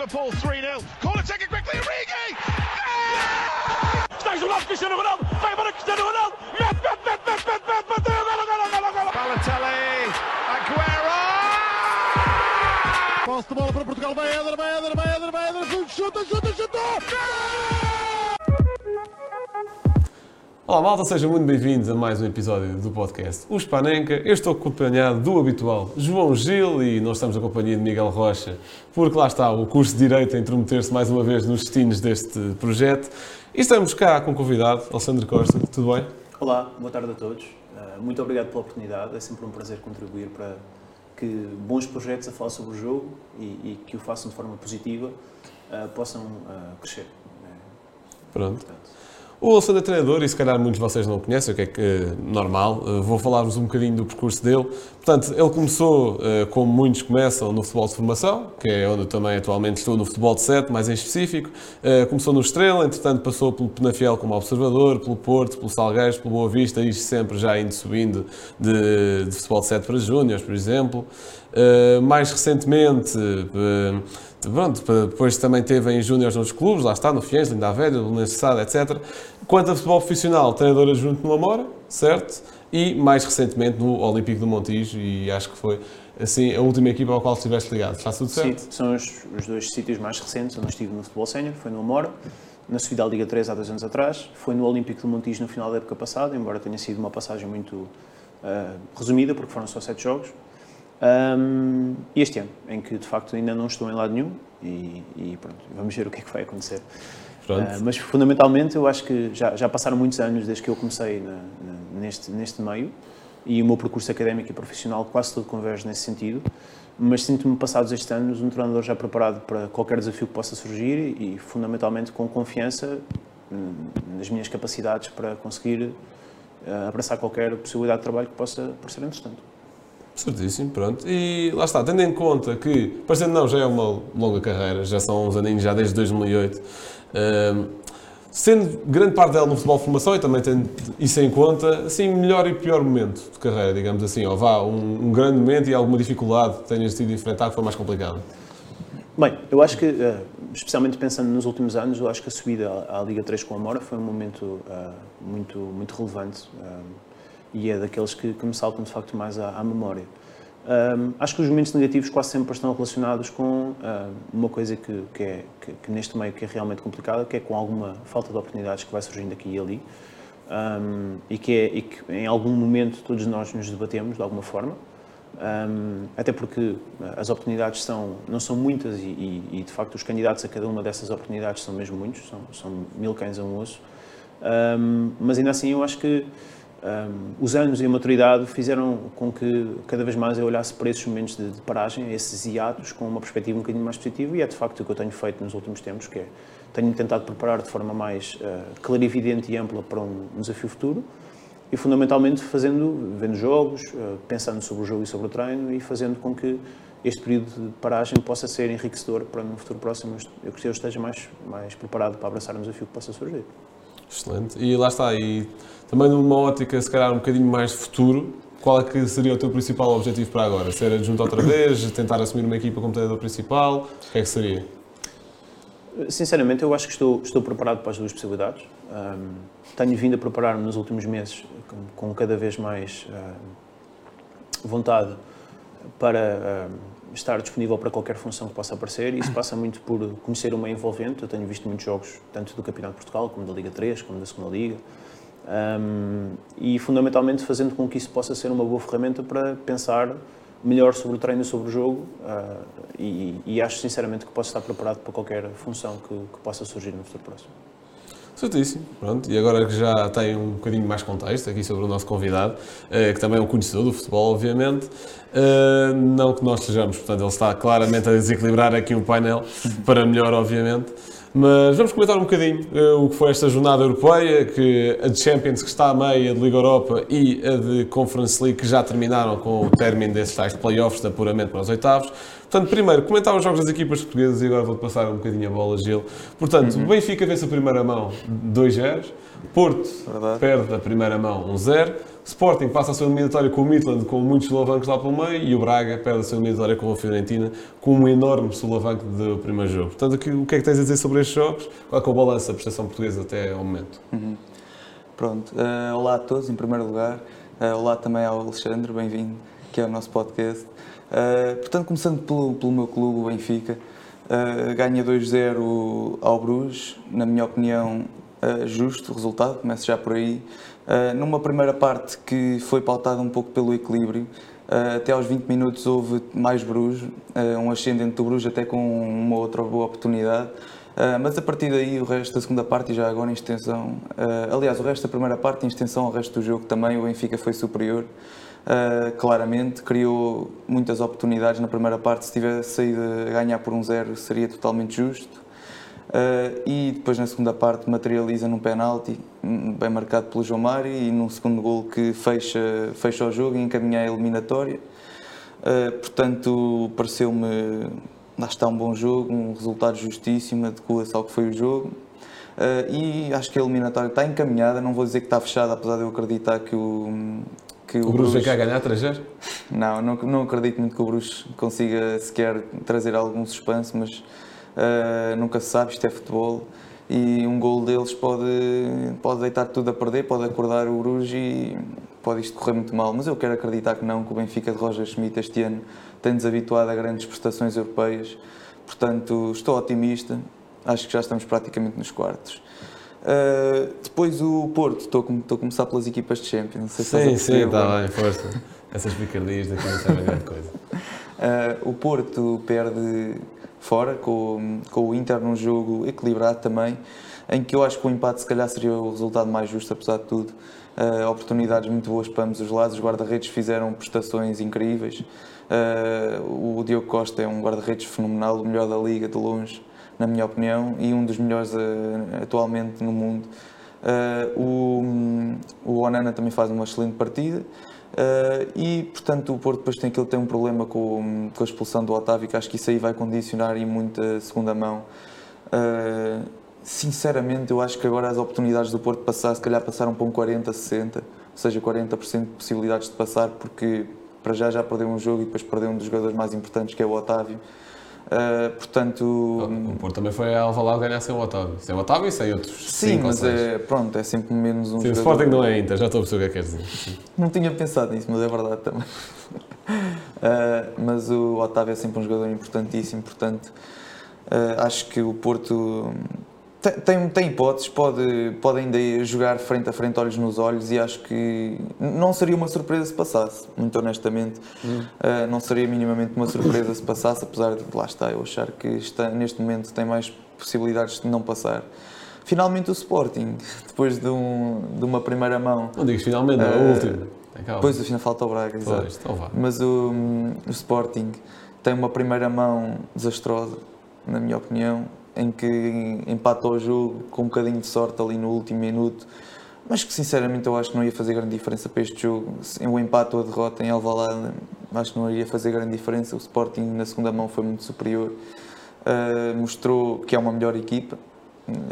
Liverpool 3-0. Corner taken quickly, Origi! Está isolado Cristiano Ronaldo, vai embora Cristiano Ronaldo, mete, mete, mete, mete, mete, mete, bateu, golo, golo, golo, golo. Balotelli, Aguero! Posse de bola para Portugal, vai Éder, vai Éder, vai Éder, vai Éder, chuta, chuta, chuta! Olá malta, sejam muito bem-vindos a mais um episódio do podcast O Spanenka. Eu estou acompanhado do habitual João Gil e nós estamos na companhia de Miguel Rocha, porque lá está o curso de Direito a intrometer-se mais uma vez nos destinos deste projeto. E estamos cá com o convidado, Alexandre Costa. Tudo bem? Olá, boa tarde a todos. Uh, muito obrigado pela oportunidade. É sempre um prazer contribuir para que bons projetos a falar sobre o jogo e, e que o façam de forma positiva uh, possam uh, crescer. Pronto. Portanto, o Alexandre é treinador e se calhar muitos de vocês não o conhecem, o que é que é normal. Uh, vou falar-vos um bocadinho do percurso dele. Portanto, ele começou, uh, como muitos começam, no futebol de formação, que é onde eu também atualmente estou, no futebol de 7, mais em específico. Começou no Estrela, entretanto passou pelo Penafiel como observador, pelo Porto, pelo Salgueiros, pelo Boa Vista, isto sempre já indo subindo de, de futebol de 7 para Júniors, por exemplo. mais recentemente Pronto, depois também teve em Júniors nos clubes, lá está, no Fiennes, Linda Velha, Belenenses etc. Quanto a futebol profissional, treinador adjunto no Amora, certo? E mais recentemente no Olímpico do Montijo, e acho que foi assim a última equipa ao qual estiveste ligado. Está tudo certo? Sim, são os, os dois sítios mais recentes onde estive no futebol sénior, foi no Amora, na subida à Liga 3 há dois anos atrás, foi no Olímpico do Montijo no final da época passada, embora tenha sido uma passagem muito uh, resumida, porque foram só sete jogos. Um, este ano, em que de facto ainda não estou em lado nenhum e, e pronto, vamos ver o que é que vai acontecer. Uh, mas fundamentalmente eu acho que já, já passaram muitos anos desde que eu comecei na, na, neste, neste meio e o meu percurso académico e profissional quase todo converge nesse sentido, mas sinto-me passados estes anos um treinador já preparado para qualquer desafio que possa surgir e fundamentalmente com confiança hum, nas minhas capacidades para conseguir uh, abraçar qualquer possibilidade de trabalho que possa parecer interessante. Certíssimo, pronto. E lá está, tendo em conta que, parecendo não, já é uma longa carreira, já são uns aninhos, já desde 2008, uh, sendo grande parte dela no futebol de formação e também tendo isso em conta, assim, melhor e pior momento de carreira, digamos assim, ou vá, um, um grande momento e alguma dificuldade que tenhas tido de enfrentar que foi mais complicado? Bem, eu acho que, eh, especialmente pensando nos últimos anos, eu acho que a subida à Liga 3 com a Mora foi um momento uh, muito, muito relevante. Uh, e é daqueles que, que me saltam de facto mais à, à memória. Um, acho que os momentos negativos quase sempre estão relacionados com uma coisa que, que é que, que, neste meio que é realmente complicada, que é com alguma falta de oportunidades que vai surgindo aqui e ali um, e, que é, e que em algum momento todos nós nos debatemos de alguma forma, um, até porque as oportunidades são, não são muitas e, e, e, de facto os candidatos a cada uma dessas oportunidades são mesmo muitos, são, são mil cães a um osso, mas ainda assim eu acho que um, os anos e a maturidade fizeram com que cada vez mais eu olhasse para esses momentos de, de paragem, esses hiatos, com uma perspectiva um bocadinho mais positiva e é de facto o que eu tenho feito nos últimos tempos, que é tenho tentado preparar de forma mais uh, clarividente e ampla para um, desafio futuro e fundamentalmente fazendo, vendo jogos, uh, pensando sobre o jogo e sobre o treino e fazendo com que este período de paragem possa ser enriquecedor para no futuro próximo eu eu esteja mais, mais preparado para abraçar um desafio que possa surgir. Excelente. E lá está, e também numa ótica, se calhar, um bocadinho mais de futuro, qual é que seria o teu principal objetivo para agora? Ser adjunto outra vez? Tentar assumir uma equipa como treinador principal? O que é que seria? Sinceramente, eu acho que estou, estou preparado para as duas possibilidades. Um, tenho vindo a preparar-me nos últimos meses com, com cada vez mais uh, vontade para uh, estar disponível para qualquer função que possa aparecer. Isso passa muito por conhecer o meio envolvente. Eu tenho visto muitos jogos, tanto do Campeonato de Portugal, como da Liga 3, como da Segunda Liga. Um, e fundamentalmente fazendo com que isso possa ser uma boa ferramenta para pensar melhor sobre o treino e sobre o jogo uh, e, e, acho sinceramente que posso estar preparado para qualquer função que, que possa surgir no futuro próximo. Certíssimo, pronto. E agora que já tem um bocadinho mais contexto aqui sobre o nosso convidado, eh, que também é um conhecedor do futebol, obviamente, eh, não que nós sejamos, portanto, ele está claramente a desequilibrar aqui o painel para melhor, obviamente. Mas vamos comentar um bocadinho uh, o que foi esta jornada europeia, que a de Champions que está a meio, a de Liga Europa e a de Conference League que já terminaram com o término desses tais playoffs de apuramento para os oitavos. Portanto, primeiro, comentar os jogos das equipas portuguesas e agora vou-te passar um bocadinho a bola, Gil. Portanto, uhum. o Benfica vence a primeira mão 2-0, Porto Verdade. perde a primeira mão 1-0, Sporting passa a sua eliminatória com o Midland, com muitos solavancos lá pelo meio, e o Braga perde a sua eliminatória com a Fiorentina, com um enorme solavanco do primeiro jogo. Portanto, o que é que tens a dizer sobre estes jogos? Qual é, é o balanço da prestação portuguesa até ao momento? Uhum. Pronto, uh, olá a todos, em primeiro lugar. Uh, olá também ao Alexandre, bem-vindo, que é o nosso podcast. Uh, portanto, começando pelo, pelo meu clube, o Benfica, ganha 2-0 ao Bruges, na minha opinião, justo o resultado, começo já por aí. numa primeira parte que foi pautada um pouco pelo equilíbrio, até aos 20 minutos houve mais Bruges, um ascendente do Bruges até com uma outra boa oportunidade. Uh, mas a partir daí, o resto da segunda parte e já agora em extensão, uh, aliás, o resto da primeira parte em extensão ao resto do jogo também, o Benfica foi superior. Uh, claramente, criou muitas oportunidades na primeira parte. Se tivesse saído a ganhar por um zero, seria totalmente justo. e depois, na segunda parte, materializa num penalti, hum, bem marcado pelo João Mário, e num segundo gol que fecha, fecha o jogo e encaminha a eliminatória. portanto, pareceu-me lá está um bom jogo, um resultado justíssimo, adequa-se ao que foi o jogo. Uh, e acho que a eliminatória está encaminhada, não vou dizer que está fechada, apesar de eu acreditar que o. Que o, o Bruges vai cá ganhar 3 Não, não, não acredito muito que o Bruges consiga sequer trazer algum suspense, mas uh, nunca se sabe, isto é futebol e um gol deles pode, pode deitar tudo a perder, pode acordar o Bruges e pode isto correr muito mal. Mas eu quero acreditar que não, que o Benfica de Roger Schmidt este ano tem-nos habituado a grandes prestações europeias. Portanto, estou otimista. Acho que já estamos praticamente nos quartos. Uh, depois o Porto, estou a, começar pelas equipas de Champions. Não sei sim, se sim, está bem, força. Essas picardias daqui não sabem grande coisa. Uh, o Porto perde fora com, com o Inter num jogo equilibrado também, em que eu acho que o empate se calhar seria o resultado mais justo, apesar de tudo. Uh, oportunidades muito boas para ambos os lados, os guarda-redes fizeram prestações incríveis. Uh, o Diogo Costa é um guarda-redes fenomenal, o melhor da liga de longe, na minha opinião, e um dos melhores uh, atualmente no mundo. Uh, o, o Onana também faz uma excelente partida. e, portanto, o Porto depois tem, que tem um problema com, com, a expulsão do Otávio, que acho que isso aí vai condicionar e muita segunda mão. sinceramente, eu acho que agora as oportunidades do Porto passar, se calhar passaram para um 40, 60, ou seja, 40% de possibilidades de passar, porque para já já perdeu um jogo e depois perdeu um dos jogadores mais importantes que é o Otávio. Uh, portanto. O Porto também foi a Alvalade ganhar sem o Otávio. Sem o Otávio e sem outros. Sim, mas é, pronto, é sempre menos um. Sim, o Sporting não é Inter, já estou a perceber o que é que queres dizer. Não tinha pensado nisso, mas é verdade também. Uh, mas o Otávio é sempre um jogador importantíssimo, portanto, uh, acho que o Porto tem, tem hipóteses, pode, pode ainda jogar frente a frente, olhos nos olhos, e acho que não seria uma surpresa se passasse, muito honestamente. Hum. Uh, não seria minimamente uma surpresa se passasse, apesar de, lá está, eu achar que está, neste momento tem mais possibilidades de não passar. Finalmente o Sporting, depois de, um, de uma primeira mão. Não digas finalmente, uh, é o ah, último. Depois do final falta o Braga, exato. Pois, então Mas o, o Sporting tem uma primeira mão desastrosa, na minha opinião em que empatou o jogo com um bocadinho de sorte ali no último minuto, mas que sinceramente eu acho que não ia fazer grande diferença para este jogo. O empate ou a derrota em Alvalade acho que não iria fazer grande diferença. O Sporting na segunda mão foi muito superior, uh, mostrou que é uma melhor equipa,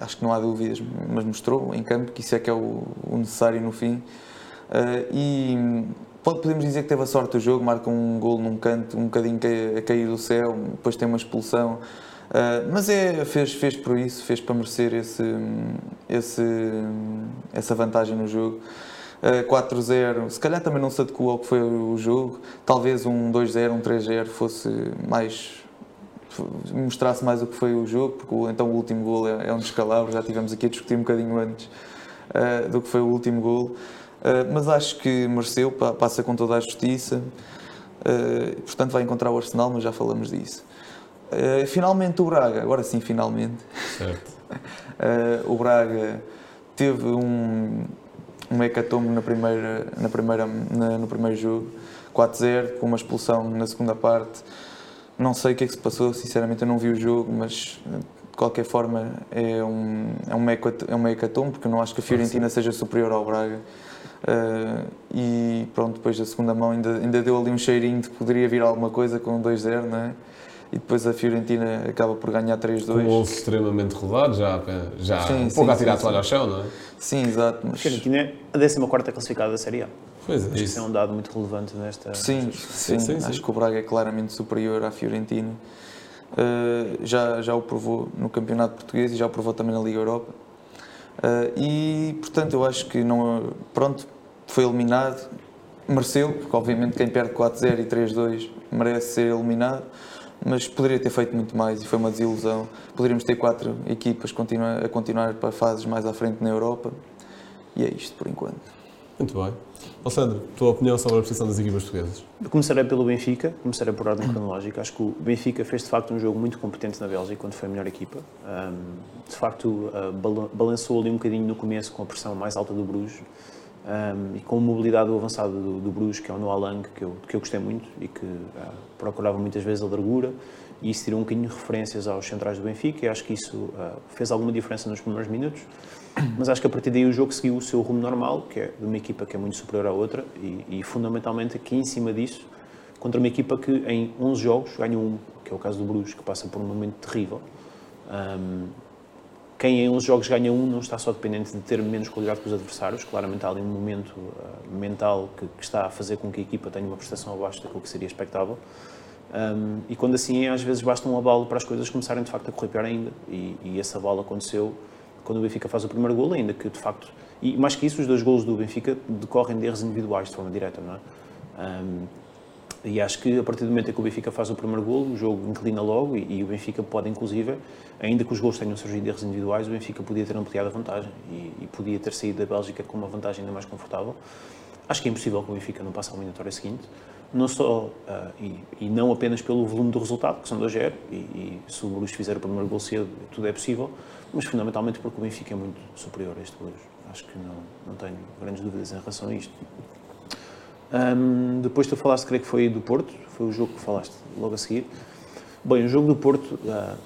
acho que não há dúvidas, mas mostrou em campo que isso é que é o, o necessário no fim. Uh, e podemos dizer que teve a sorte do jogo, marca um gol num canto, um bocadinho a cair do céu, depois tem uma expulsão. Uh, mas é, fez, fez por isso, fez para merecer esse, esse, essa vantagem no jogo. Uh, ah, 4-0, se calhar também não se adequou ao que foi o jogo. Talvez um 2-0, um 3-0 fosse mais. mostrasse mais o que foi o jogo, porque então o último gol é, é um descalabro. Já tivemos aqui a discutir um bocadinho antes uh, do que foi o último gol. mas acho que mereceu, passa com toda a justiça. portanto, vai encontrar o Arsenal, mas já falamos disso. Uh, finalmente o Braga, agora sim, finalmente. Certo. uh, o Braga teve um, um hecatombe na primeira, na primeira, na, no primeiro jogo, 4-0, com uma expulsão na segunda parte. Não sei o que é que se passou, sinceramente eu não vi o jogo, mas de qualquer forma é um, é um, é hecatombe, porque eu não acho que a Fiorentina seja superior ao Braga. Uh, e pronto, depois da segunda mão ainda, ainda deu ali um cheirinho de que poderia vir alguma coisa com 2-0, não é? E depois a Fiorentina acaba por ganhar 3-2. Um gol extremamente rodado, já, já sim, um pouco sim, a tirar sim, a toalha ao chão, não é? Sim, exato. Mas... A Fiorentina é a 14 classificada da Série A. Pois é, Acho que isso é um dado muito relevante nesta. Sim, sim, sim, sim. acho que o Braga é claramente superior à Fiorentina. Uh, já, já o provou no Campeonato Português e já o provou também na Liga Europa. Uh, e, portanto, eu acho que não, pronto, foi eliminado, mereceu, porque obviamente quem perde 4-0 e 3-2 merece ser eliminado, mas poderia ter feito muito mais e foi uma desilusão. Poderíamos ter quatro equipas continua, a continuar para fases mais à frente na Europa e é isto por enquanto. Muito bem. Alessandro, tua opinião sobre a posição das equipas portuguesas? Começarei pelo Benfica, começarei por ordem cronológica. Acho que o Benfica fez de facto um jogo muito competente na Bélgica, quando foi a melhor equipa. De facto, uh, balançou ali um bocadinho no começo com a pressão mais alta do Bruges um, e com a mobilidade do avançado do, do Bruges, que é o Noah Lang, que eu, que eu gostei muito e que uh, procurava muitas vezes a largura. E isso tirou um bocadinho de referências aos centrais do Benfica e acho que isso uh, fez alguma diferença nos primeiros minutos. Mas acho que a partir daí o jogo seguiu o seu rumo normal, que é de uma equipa que é muito superior à outra, e, e fundamentalmente aqui em cima disso, contra uma equipa que em 11 jogos ganha um, que é o caso do Bruges, que passa por um momento terrível. Um, quem em 11 jogos ganha um não está só dependente de ter menos qualidade que os adversários, claramente há ali um momento uh, mental que, que, está a fazer com que a equipa tenha uma prestação abaixo daquilo que seria expectável. Um, e quando assim é, às vezes basta um abalo para as coisas começarem de facto a correr pior ainda, e, e esse abalo aconteceu quando o Benfica faz o primeiro gol, ainda que de facto, e mais que isso, os dois golos do Benfica decorrem de erros individuais de forma direta, não é? Um, e acho que a partir do momento em que o Benfica faz o primeiro gol, o jogo inclina logo e, e, o Benfica pode, inclusive, ainda que os gols tenham surgido erros individuais, o Benfica podia ter ampliado a vantagem e, e, podia ter saído da Bélgica com uma vantagem ainda mais confortável. Acho que é impossível que o Benfica não passe ao eliminatória seguinte, não só uh, e, e, não apenas pelo volume do resultado, que são 2-0, e, e se o Bruges fizer o primeiro gol cedo, tudo é possível, mas fundamentalmente porque o Benfica é muito superior a este Bruges. Acho que não, não tenho grandes dúvidas em relação a isto. Um, depois tu falaste, creio que foi do Porto, foi o jogo que falaste logo a seguir. Bem, o jogo do Porto uh,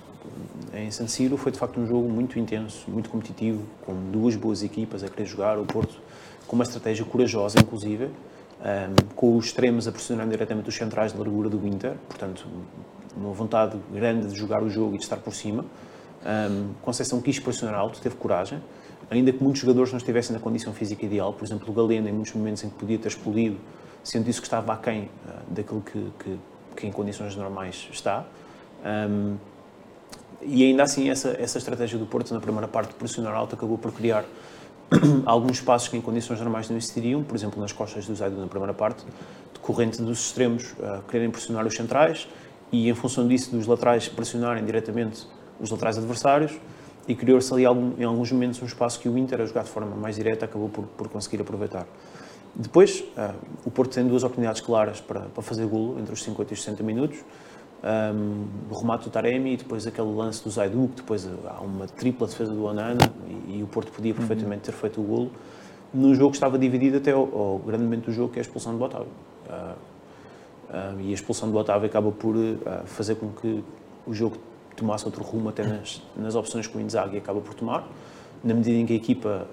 em San Siro foi de facto um jogo muito intenso, muito competitivo, com duas boas equipas a querer jogar. O Porto com uma estratégia corajosa, inclusive, um, com os extremos a pressionar diretamente os centrais de largura do Inter, portanto, uma vontade grande de jogar o jogo e de estar por cima. Um, Conceição quis pressionar alto, teve coragem, ainda que muitos jogadores não estivessem na condição física ideal, por exemplo, o Galeno, em muitos momentos em que podia ter explodido, sendo isso que estava aquém uh, daquilo que, que, que, em condições normais está. Um, e ainda assim, essa, essa estratégia do Porto na primeira parte de pressionar alto acabou por criar alguns espaços que em condições normais não existiriam, por exemplo, nas costas do Zaido na primeira parte, decorrente dos extremos uh, quererem pressionar os centrais e, em função disso, dos laterais pressionarem diretamente os laterais adversários e criou-se ali algum, em alguns momentos um espaço que o Inter, a jogar de forma mais direta, acabou por, por conseguir aproveitar. Depois, uh, o Porto tem duas oportunidades claras para, para fazer golo entre os 50 e os 60 minutos. Um, o remate do Taremi e depois aquele lance do Zaidu, que depois há uma tripla defesa do Onana e, e o Porto podia perfeitamente ter feito o golo num jogo que estava dividido até ao grande momento do jogo, que é a expulsão do Otávio. Uh, uh, e a expulsão do Otávio acaba por fazer com que o jogo tomasse outro rumo até nas, nas opções que o Inzaghi acaba por tomar, na medida em que a equipa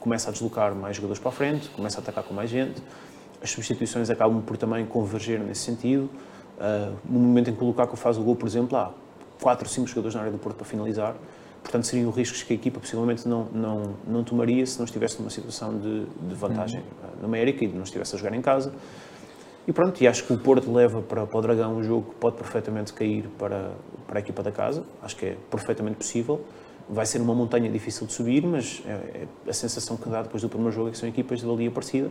começa a deslocar mais jogadores para a frente, começa a atacar com mais gente, as substituições acabam por também converger nesse sentido, Uh, no momento em que o Lukaku faz o gol, por exemplo, há 4 ou 5 jogadores na área do Porto para finalizar. Portanto, seriam riscos que a equipa possivelmente não, não, não tomaria se não estivesse numa situação de, de vantagem uhum. numérica e não estivesse a jogar em casa. E pronto, e acho que o Porto leva para, para o Dragão um jogo que pode perfeitamente cair para, para a equipa da casa. Acho que é perfeitamente possível. Vai ser uma montanha difícil de subir, mas é, é a sensação que dá depois do primeiro jogo é que são equipas de valia parecida.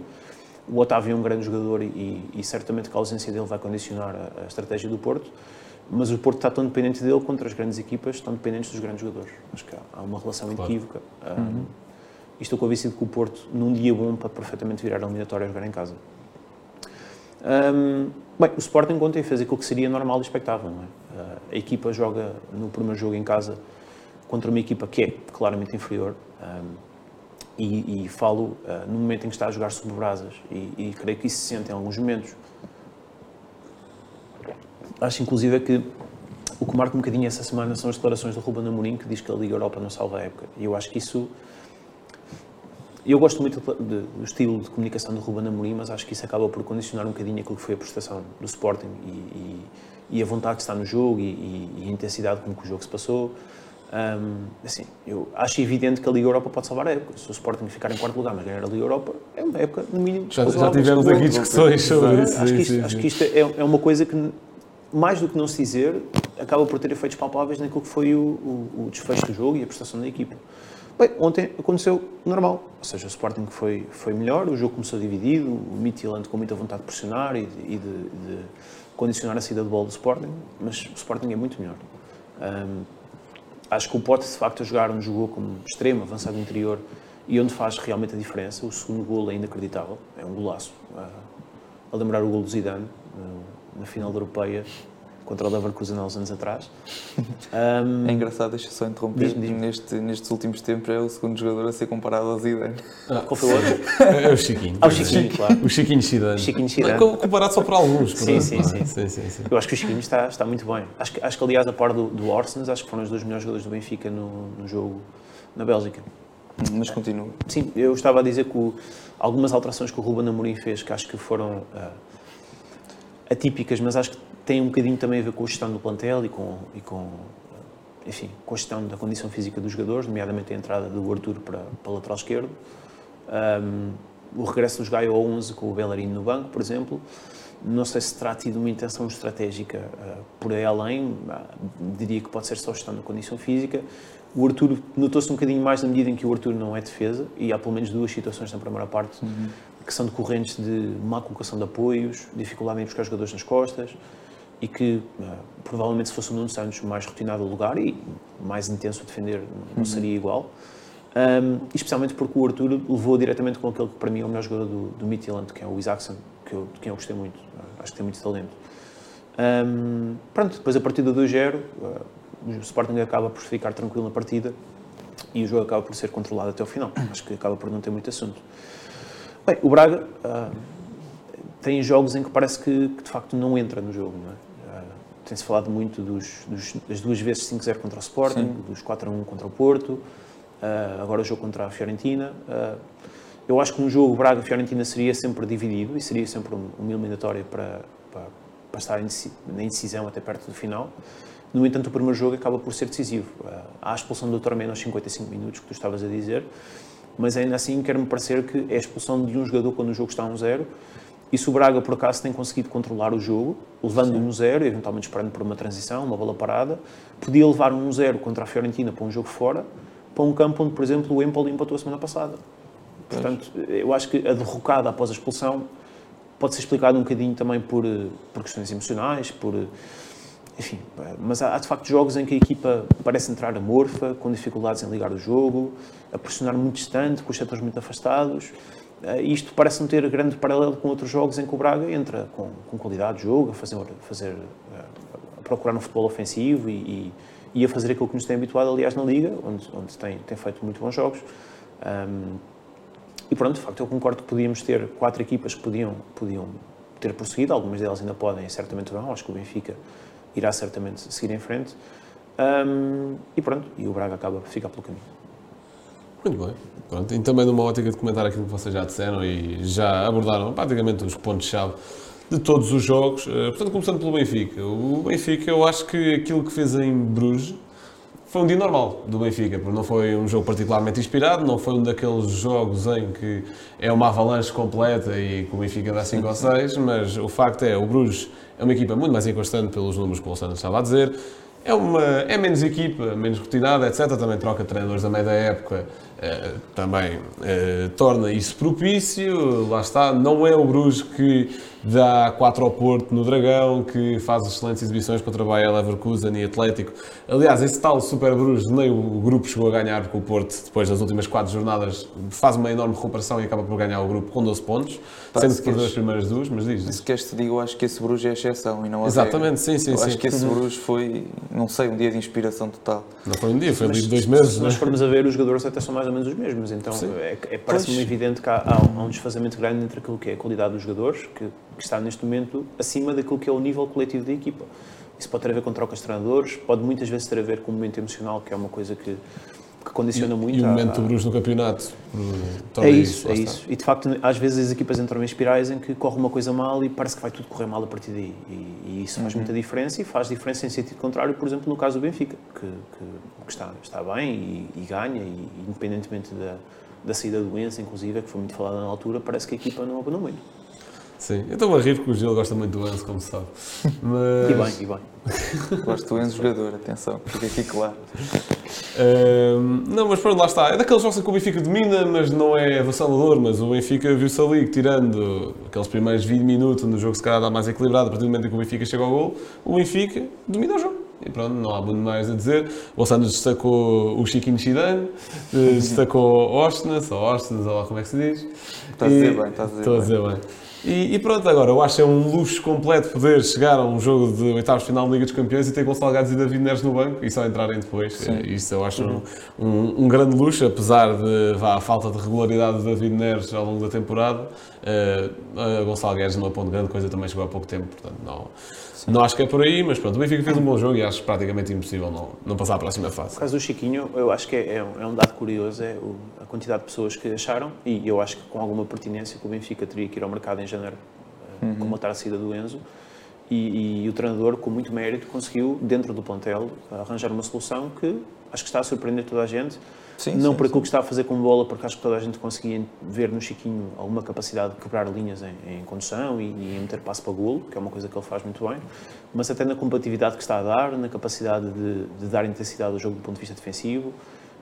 O Otávio é um grande jogador e, e certamente que a ausência dele vai condicionar a, a, estratégia do Porto, mas o Porto está tão dependente dele quanto as grandes equipas estão dependentes dos grandes jogadores. Acho que há, uma relação claro. equívoca. Um, uhum. E estou convencido que o Porto, num dia bom, pode perfeitamente virar a eliminatória a jogar em casa. Um, bem, o Sporting ontem fez aquilo que seria normal e expectável. Não é? Uh, a equipa joga no primeiro jogo em casa contra uma equipa que é claramente inferior. Um, e, e falo uh, no momento em que está a jogar sobre brasas e, e, creio que isso se sente em alguns momentos. Acho inclusive que o que marca um bocadinho essa semana são as declarações do Ruben Amorim que diz que a Liga Europa não salva a época e eu acho que isso eu gosto muito de, do estilo de comunicação do Ruben Amorim, mas acho que isso acaba por condicionar um bocadinho aquilo que foi a prestação do Sporting e, e, e a vontade que está no jogo e, e, a intensidade com que o jogo se passou. Um, assim, eu acho evidente que a Liga Europa pode salvar a época. Se o Sporting ficar em quarto lugar, mas ganhar a Liga Europa, é uma época, no mínimo, Já, já tivemos aqui discussões sobre isso. Acho que isto, acho que isto é, é, uma coisa que, mais do que não se dizer, acaba por ter efeitos palpáveis naquilo que foi o, o, o desfecho do jogo e a prestação da equipa. Bem, ontem aconteceu normal, ou seja, o Sporting foi, foi melhor, o jogo começou dividido, o Midtjylland com muita vontade de pressionar e de, e de, de condicionar a saída de bola do Sporting, mas o Sporting é muito melhor. Um, acho que o Pote, de facto, a jogar onde jogou como extremo, avançado interior, e onde faz realmente a diferença. O segundo gol é inacreditável, é um golaço. Uh, a lembrar o gol do Zidane, uh, na final da Europeia, contra o Leverkusen há uns anos atrás. Um, é engraçado, deixa só interromper, diz, diz neste, nestes últimos tempos é o segundo jogador a ser comparado ao Zidane. Ah, Qual foi o outro? É o Chiquinho. Ah, o Chiquinho, claro. O Chiquinho Zidane. Chiquinho Zidane. Comparado só por alguns. Sim, sim, sim. sim, sim, sim. Eu acho que o Chiquinho está, está muito bem. Acho que, acho que aliás, a par do, do Orsens, acho que foram os dois melhores jogadores do Benfica no, no jogo na Bélgica. Mas continua. Sim, eu estava a dizer que o, algumas alterações que o Ruben Amorim fez, que acho que foram uh, atípicas, mas acho que tem um bocadinho também a ver com a gestão do plantel e com, e com, enfim, com a gestão da condição física dos jogadores, nomeadamente a entrada do Arthur para, para o lateral esquerdo. Um, o regresso dos Gaio ao 11 com o Bellarino no banco, por exemplo. Não sei se terá tido uma intenção estratégica uh, por aí além, uh, diria que pode ser só gestão da condição física. O Arthur notou-se um bocadinho mais na medida em que o Arthur não é defesa, e há pelo menos duas situações na primeira parte uhum. que são decorrentes de má colocação de apoios, dificuldade em buscar jogadores nas costas e que uh, provavelmente se fosse o Nuno Santos mais rotinado o lugar e mais intenso a defender não uhum. seria igual. Um, especialmente porque o Arthur levou diretamente com aquele que para mim é o melhor jogador do, do Midtjylland, que é o Isaacson, que eu, de quem eu gostei muito. Uh, acho que tem muito talento. Um, pronto, depois a partida do 2-0, uh, o Sporting acaba por ficar tranquilo na partida e o jogo acaba por ser controlado até o final. Acho que acaba por não ter muito assunto. Bem, o Braga tem jogos em que parece que, que, de facto não entra no jogo, não é? Tem-se falado muito dos, dos, das duas vezes 5-0 contra o Sporting, Sim. dos 4-1 contra o Porto, uh, agora o jogo contra a Fiorentina. Uh, eu acho que um jogo Braga-Fiorentina seria sempre dividido e seria sempre uma eliminatória para, para, para estar na indecisão até perto do final. No entanto, o primeiro jogo acaba por ser decisivo. Uh, há a expulsão do Tormento aos 55 minutos, que tu estavas a dizer, mas ainda assim quer-me parecer que é a expulsão de um jogador quando o jogo está a 1-0 e se o Braga, por acaso, tem conseguido controlar o jogo, levando um zero, eventualmente esperando por uma transição, uma bola parada, podia levar um zero contra a Fiorentina para um jogo fora, para um campo onde, por exemplo, o Empoli empatou a semana passada. Portanto, eu acho que a derrocada após a expulsão pode ser explicada um bocadinho também por, por questões emocionais, por... Enfim, mas há, há de facto jogos em que a equipa parece entrar amorfa, com dificuldades em ligar o jogo, a pressionar muito distante, com os setores muito afastados. Eh, isto parece não ter grande paralelo com outros jogos em que o Braga entra com, com qualidade de jogo, a, fazer, fazer, eh, a procurar um futebol ofensivo e, e, a fazer aquilo que nos tem habituado, aliás, na Liga, onde, onde tem, tem feito muito bons jogos. Um, e pronto, de facto, eu concordo que podíamos ter quatro equipas que podiam, podiam ter prosseguido, algumas delas ainda podem, certamente vão, acho que o Benfica irá certamente seguir em frente. Um, e pronto, e o Braga acaba por ficar pelo caminho. Muito bem. Pronto, e também numa ótica de comentar aquilo que vocês já disseram e já abordaram praticamente os pontos-chave de todos os jogos. Eh, portanto, começando pelo Benfica. O Benfica, eu acho que aquilo que fez em Bruges foi um dia normal do Benfica, porque não foi um jogo particularmente inspirado, não foi um daqueles jogos em que é uma avalanche completa e que o Benfica dá 5 ou 6, mas o facto é, o Bruges é uma equipa muito mais inconstante pelos números que o Alessandro estava a dizer, é, uma, é menos equipa, menos rotinada, etc. Também troca treinadores da meia da época eh, também uh, torna isso propício. Lá está, não é o Bruges que dá 4 ao Porto no Dragão, que faz excelentes exibições contra Bayer Leverkusen e Atlético. Aliás, esse tal Super Bruges nem o grupo chegou a ganhar, porque o Porto, depois das últimas 4 jornadas, faz uma enorme recuperação e acaba por ganhar o grupo com 12 pontos, Pá, sendo que perdeu as primeiras duas, mas diz. Se queres te digo, acho que esse Bruges é a exceção e não a Exatamente, sim, sim. Eu sim. acho que esse Bruges foi, não sei, um dia de inspiração total. Não foi um dia, foi ali de dois meses. Se nós é? formos a ver, os jogadores até são mais ou menos os mesmos, então é, é, parece-me evidente que há, há, um desfazamento grande entre aquilo que é a qualidade dos jogadores, que, que, está neste momento acima daquilo que é o nível coletivo da equipa. Isso pode ter a ver com trocas de treinadores, pode muitas vezes ter a ver com o momento emocional, que é uma coisa que que condiciona muito. E o momento do Bruges no campeonato. É isso, é isso. E de facto, às vezes as equipas entram em espirais em que corre uma coisa mal e parece que vai tudo correr mal a partir daí. E, e isso faz uhum. muita diferença e faz diferença em sentido contrário, por exemplo, no caso do Benfica, que, que, que está, está bem e, e ganha, e, independentemente da, da saída do Enzo, inclusive, que foi muito falada na altura, parece que a equipa não abandonou muito. Sim, eu estou a rir porque o Gil gosta muito do Enzo, como se sabe. Mas... E bem, e bem. Gosto do Enzo jogador, atenção, fica aqui claro. Uh, não, mas pronto, lá está. É daqueles jogos que o Benfica domina, mas não é avassalador. Mas o Benfica viu-se ali tirando aqueles primeiros 20 minutos onde o jogo se calhar dá mais equilibrado, a partir do momento em que o Benfica chega ao gol, o Benfica domina o jogo. E pronto, não há muito mais a dizer. O Santos destacou o Chiquinho Chidane, eh, destacou Ostnas, ou Ostnas, ou lá como é que se diz. Está a dizer bem, está a dizer Estou a dizer bem. E, e, pronto, agora eu acho que é um luxo completo poder chegar a um jogo de oitavos de final da Liga dos Campeões e ter Gonçalo Gades e David Neres no banco e só entrarem depois. Sim. Isso eu acho um, um, um, grande luxo, apesar de vá, a falta de regularidade de David Neres ao longo da temporada. Uh, Gonçalo Guedes não ponto grande coisa, também chegou há pouco tempo, portanto não, não acho que é por aí, mas pronto, o Benfica fez um bom jogo e acho praticamente impossível não, não passar à próxima fase. No caso do Chiquinho, eu acho que é, é, um, é um dado curioso, é o, a quantidade de pessoas que acharam, e eu acho que com alguma pertinência que o Benfica teria que ir ao mercado em janeiro uhum. comatar a saída do Enzo. E, e, o treinador, com muito mérito, conseguiu, dentro do plantel, arranjar uma solução que acho que está a surpreender toda a gente. Sim, não sim, por aquilo sim. que está a fazer com bola, porque acho que toda a gente conseguia ver no Chiquinho alguma capacidade de quebrar linhas em, em condução e, e em meter passo para golo, que é uma coisa que ele faz muito bem, mas até na competitividade que está a dar, na capacidade de, de dar intensidade ao jogo do ponto de vista defensivo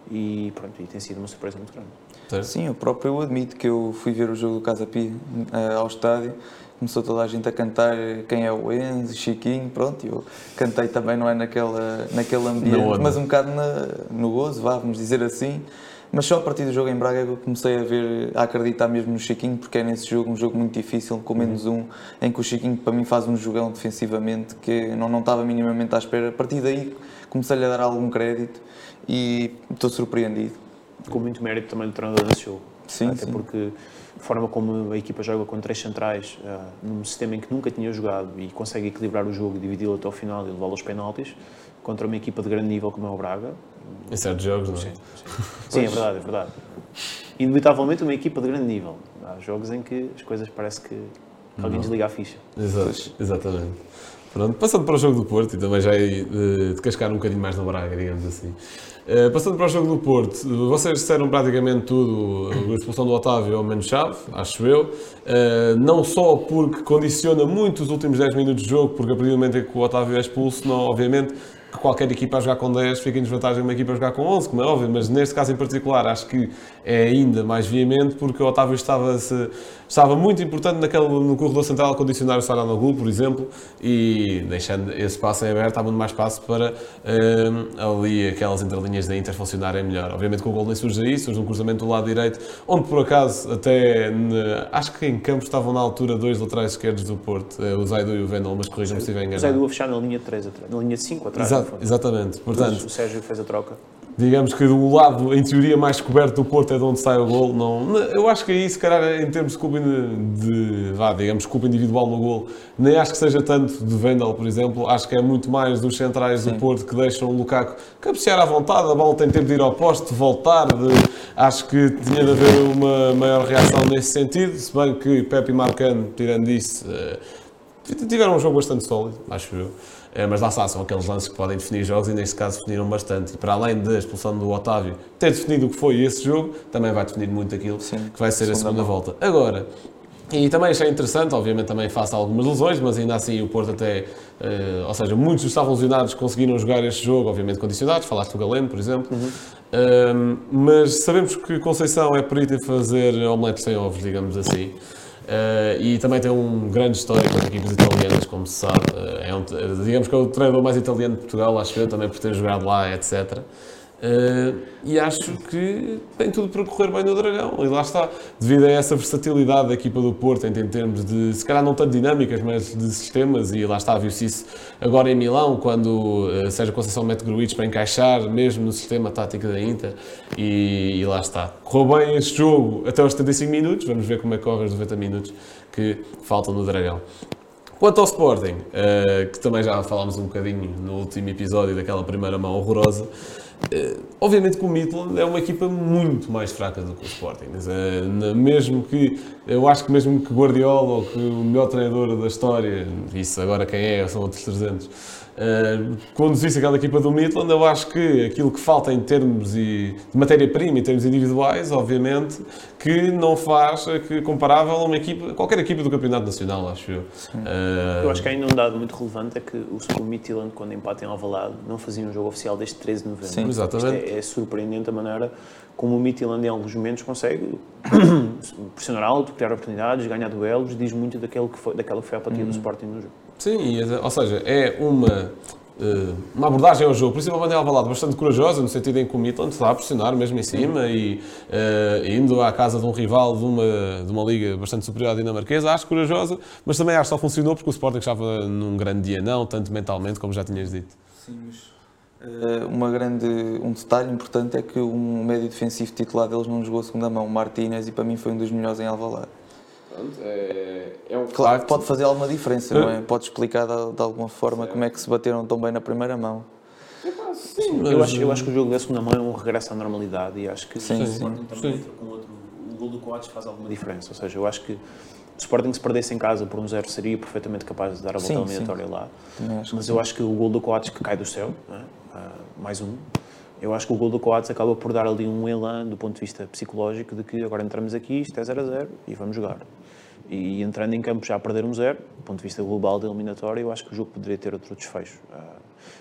e pronto, e tem sido uma surpresa muito grande. Sim, eu próprio eu admito que eu fui ver o jogo do Casa Pia uh, ao estádio começou toda a gente a cantar quem é o Enzo, Chiquinho, pronto, eu cantei também, não é naquela, naquele ambiente, mas um bocado na, no gozo, vá, vamos dizer assim. Mas só a partir do jogo em Braga eu comecei a ver, a acreditar mesmo no Chiquinho, porque é nesse jogo um jogo muito difícil, com menos um, em que o Chiquinho para mim faz um jogão defensivamente que não, não estava minimamente à espera. A partir daí comecei-lhe a dar algum crédito e estou surpreendido. Com muito mérito também do treinador desse jogo. Sim, Até sim. porque a forma como a equipa joga com três centrais, uh, num sistema em que nunca tinha jogado e consegue equilibrar o jogo, dividi-lo até ao final e levá-lo aos penaltis, contra uma equipa de grande nível como é o Braga. Em certos jogos, não é? Sim, sim. sim é verdade, é verdade. Inevitavelmente uma equipa de grande nível. Há jogos em que as coisas parece que alguém não. desliga a ficha. Exato, exatamente. Pronto, passando para o jogo do Porto e também já de, eh, de cascar um bocadinho mais no Braga, digamos assim. Uh, passando para o jogo do Porto, vocês disseram praticamente tudo, a expulsão do Otávio ao menos chave, acho eu. Uh, não só porque condiciona muito os últimos 10 minutos de jogo, porque a partir do momento em que o Otávio é expulso, não, obviamente, que qualquer equipa a jogar com 10 fica em desvantagem uma equipa a jogar com 11, como é óbvio, mas neste caso em particular acho que é ainda mais veemente porque o Otávio estava, -se, estava muito importante naquele, no corredor central condicionar o Saranoglu, por exemplo, e deixando esse espaço em aberto, há muito mais espaço para um, ali aquelas entrelinhas da Inter funcionarem melhor. Obviamente que o gol nem surge aí, surge um cruzamento do lado direito, onde por acaso até, acho que em campo estavam na altura dois laterais esquerdos do Porto, eh, o Zaidu e o Vendel, mas corrijam-me se estiver enganado. O Zaidu a fechar na linha 3, na linha 5 atrás. Exato, exatamente. Portanto, o Sérgio fez a troca. Digamos que do lado, em teoria, mais coberto do Porto é de onde sai o gol. Não, eu acho que aí, se calhar, em termos de culpa, de, vá, digamos, culpa individual no gol, nem acho que seja tanto de Vendel, por exemplo. Acho que é muito mais dos centrais Sim. do Porto que deixam o Lukaku cabecear à vontade. A bola tem tempo de ir ao poste, de voltar. De, acho que tinha de haver uma maior reação nesse sentido. Se bem que Pepe e Marcano, tirando isso, eh, tiveram um jogo bastante sólido, acho eu. É, mas lá está, são aqueles lances que podem definir jogos e neste caso definiram bastante. E para além da expulsão do Otávio ter definido o que foi esse jogo, também vai definir muito aquilo Sim, que vai ser a segunda volta. Agora, e também achei interessante, obviamente também face algumas lesões, mas ainda assim o Porto até, uh, ou seja, muitos dos estavam lesionados conseguiram jogar este jogo, obviamente condicionados, falaste do Galeno, por exemplo, uhum. uh, mas sabemos que Conceição é perito em fazer omeletes sem ovos, digamos assim. Uh, e também tem um grande histórico com as equipas italianas, como se sabe. Uh, é um, digamos que é o treinador mais italiano de Portugal, acho eu, também por ter jogado lá, etc. Uh, e acho que tem tudo para correr bem no Dragão. E lá está, devido a essa versatilidade da equipa do Porto, em, termos de, se calhar não tanto dinâmicas, mas de sistemas. E lá está, viu-se isso agora em Milão, quando uh, Sérgio Conceição mete Gruitch para encaixar, mesmo no sistema tático da Inter. E, e lá está. Correu bem este jogo até aos 75 minutos. Vamos ver como é que corre os 90 minutos que faltam no Dragão. Quanto ao Sporting, uh, que também já falámos um bocadinho no último episódio daquela primeira mão horrorosa. Uh, obviamente que o Midland é uma equipa muito mais fraca do que o Sporting. Uh, mesmo que, eu acho que mesmo que Guardiola ou que o melhor treinador da história, isso agora quem é, são outros 300, uh, conduzisse aquela equipa do Midland, eu acho que aquilo que falta em termos de matéria-prima, em termos individuais, obviamente, que não faz que comparável a uma equipa, qualquer equipa do Campeonato Nacional, acho eu. Uh, eu acho que ainda um dado muito relevante é que o Midland, quando empata em Alvalade, não fazia um jogo oficial desde 13 de novembro. Sim, exatamente. É, é, surpreendente a maneira como o Midland em alguns momentos consegue pressionar alto, criar oportunidades, ganhar duelos, diz muito daquele que foi, daquela que foi a partida uhum. do Sporting no jogo. Sim, ou seja, é uma, eh, uma abordagem ao jogo, principalmente em Alvalade, bastante corajosa, no sentido em que o Midland está a pressionar mesmo em cima e uh, indo à casa de um rival de uma, de uma liga bastante superior à dinamarquesa, acho corajosa, mas também acho que só funcionou porque o Sporting estava num grande dia, não tanto mentalmente, como já tinhas dito. Sim, mas Uh, uma grande, um detalhe importante é que um médio defensivo titular deles não jogou a segunda mão, o Martínez, e para mim foi um dos melhores em Alvalade. Pronto, é, é um claro que pode fazer alguma diferença, não é? Pode explicar de, de alguma forma como é que se bateram tão bem na primeira mão. Sim, eu, acho, eu acho que o jogo da segunda mão é um regresso à normalidade e acho que sim, sim, sim. também com outro, o gol do Coates faz alguma diferença. Ou seja, eu acho que o Sporting se perdesse em casa por um zero seria perfeitamente capaz de dar a volta sim, eliminatória sim. lá. Mas eu acho que o gol do Coates que cai do céu, é? uh, mais um, eu acho que o gol do Coates acaba por dar ali um elan do ponto de vista psicológico de que agora entramos aqui, isto é 0 a 0 e vamos jogar. E entrando em campo já a perder um zero, do ponto de vista global da eliminatória, eu acho que o jogo poderia ter outro desfecho.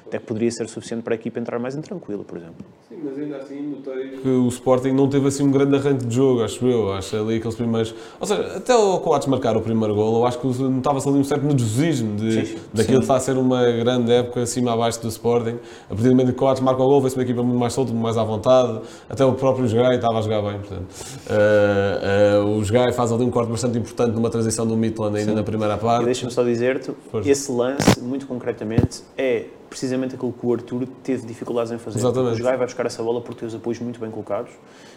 Até que poderia ser suficiente para a equipa entrar mais em tranquilo, por exemplo. Sim, mas ainda assim notei que o Sporting não teve assim um grande arranque de jogo, acho eu. Acho ali aqueles primeiros. Ou seja, até o Coates marcar o primeiro gol, eu acho que notava-se ali um certo nervosismo de, sim, daquilo que está a ser uma grande época acima abaixo do Sporting. A partir do momento que o Coates marca o gol, vê-se uma equipa muito mais solta, muito mais à vontade. Até o próprio Jogai estava a jogar bem, portanto. Uh, uh, o Jogai faz ali um corte bastante importante numa transição do Midland ainda sim. na primeira parte. Deixa-me só dizer-te, esse lance, muito concretamente, é precisamente aquilo que o Arthur teve dificuldades em fazer. Exatamente. O Jogai vai buscar essa bola porque tem os apoios muito bem colocados,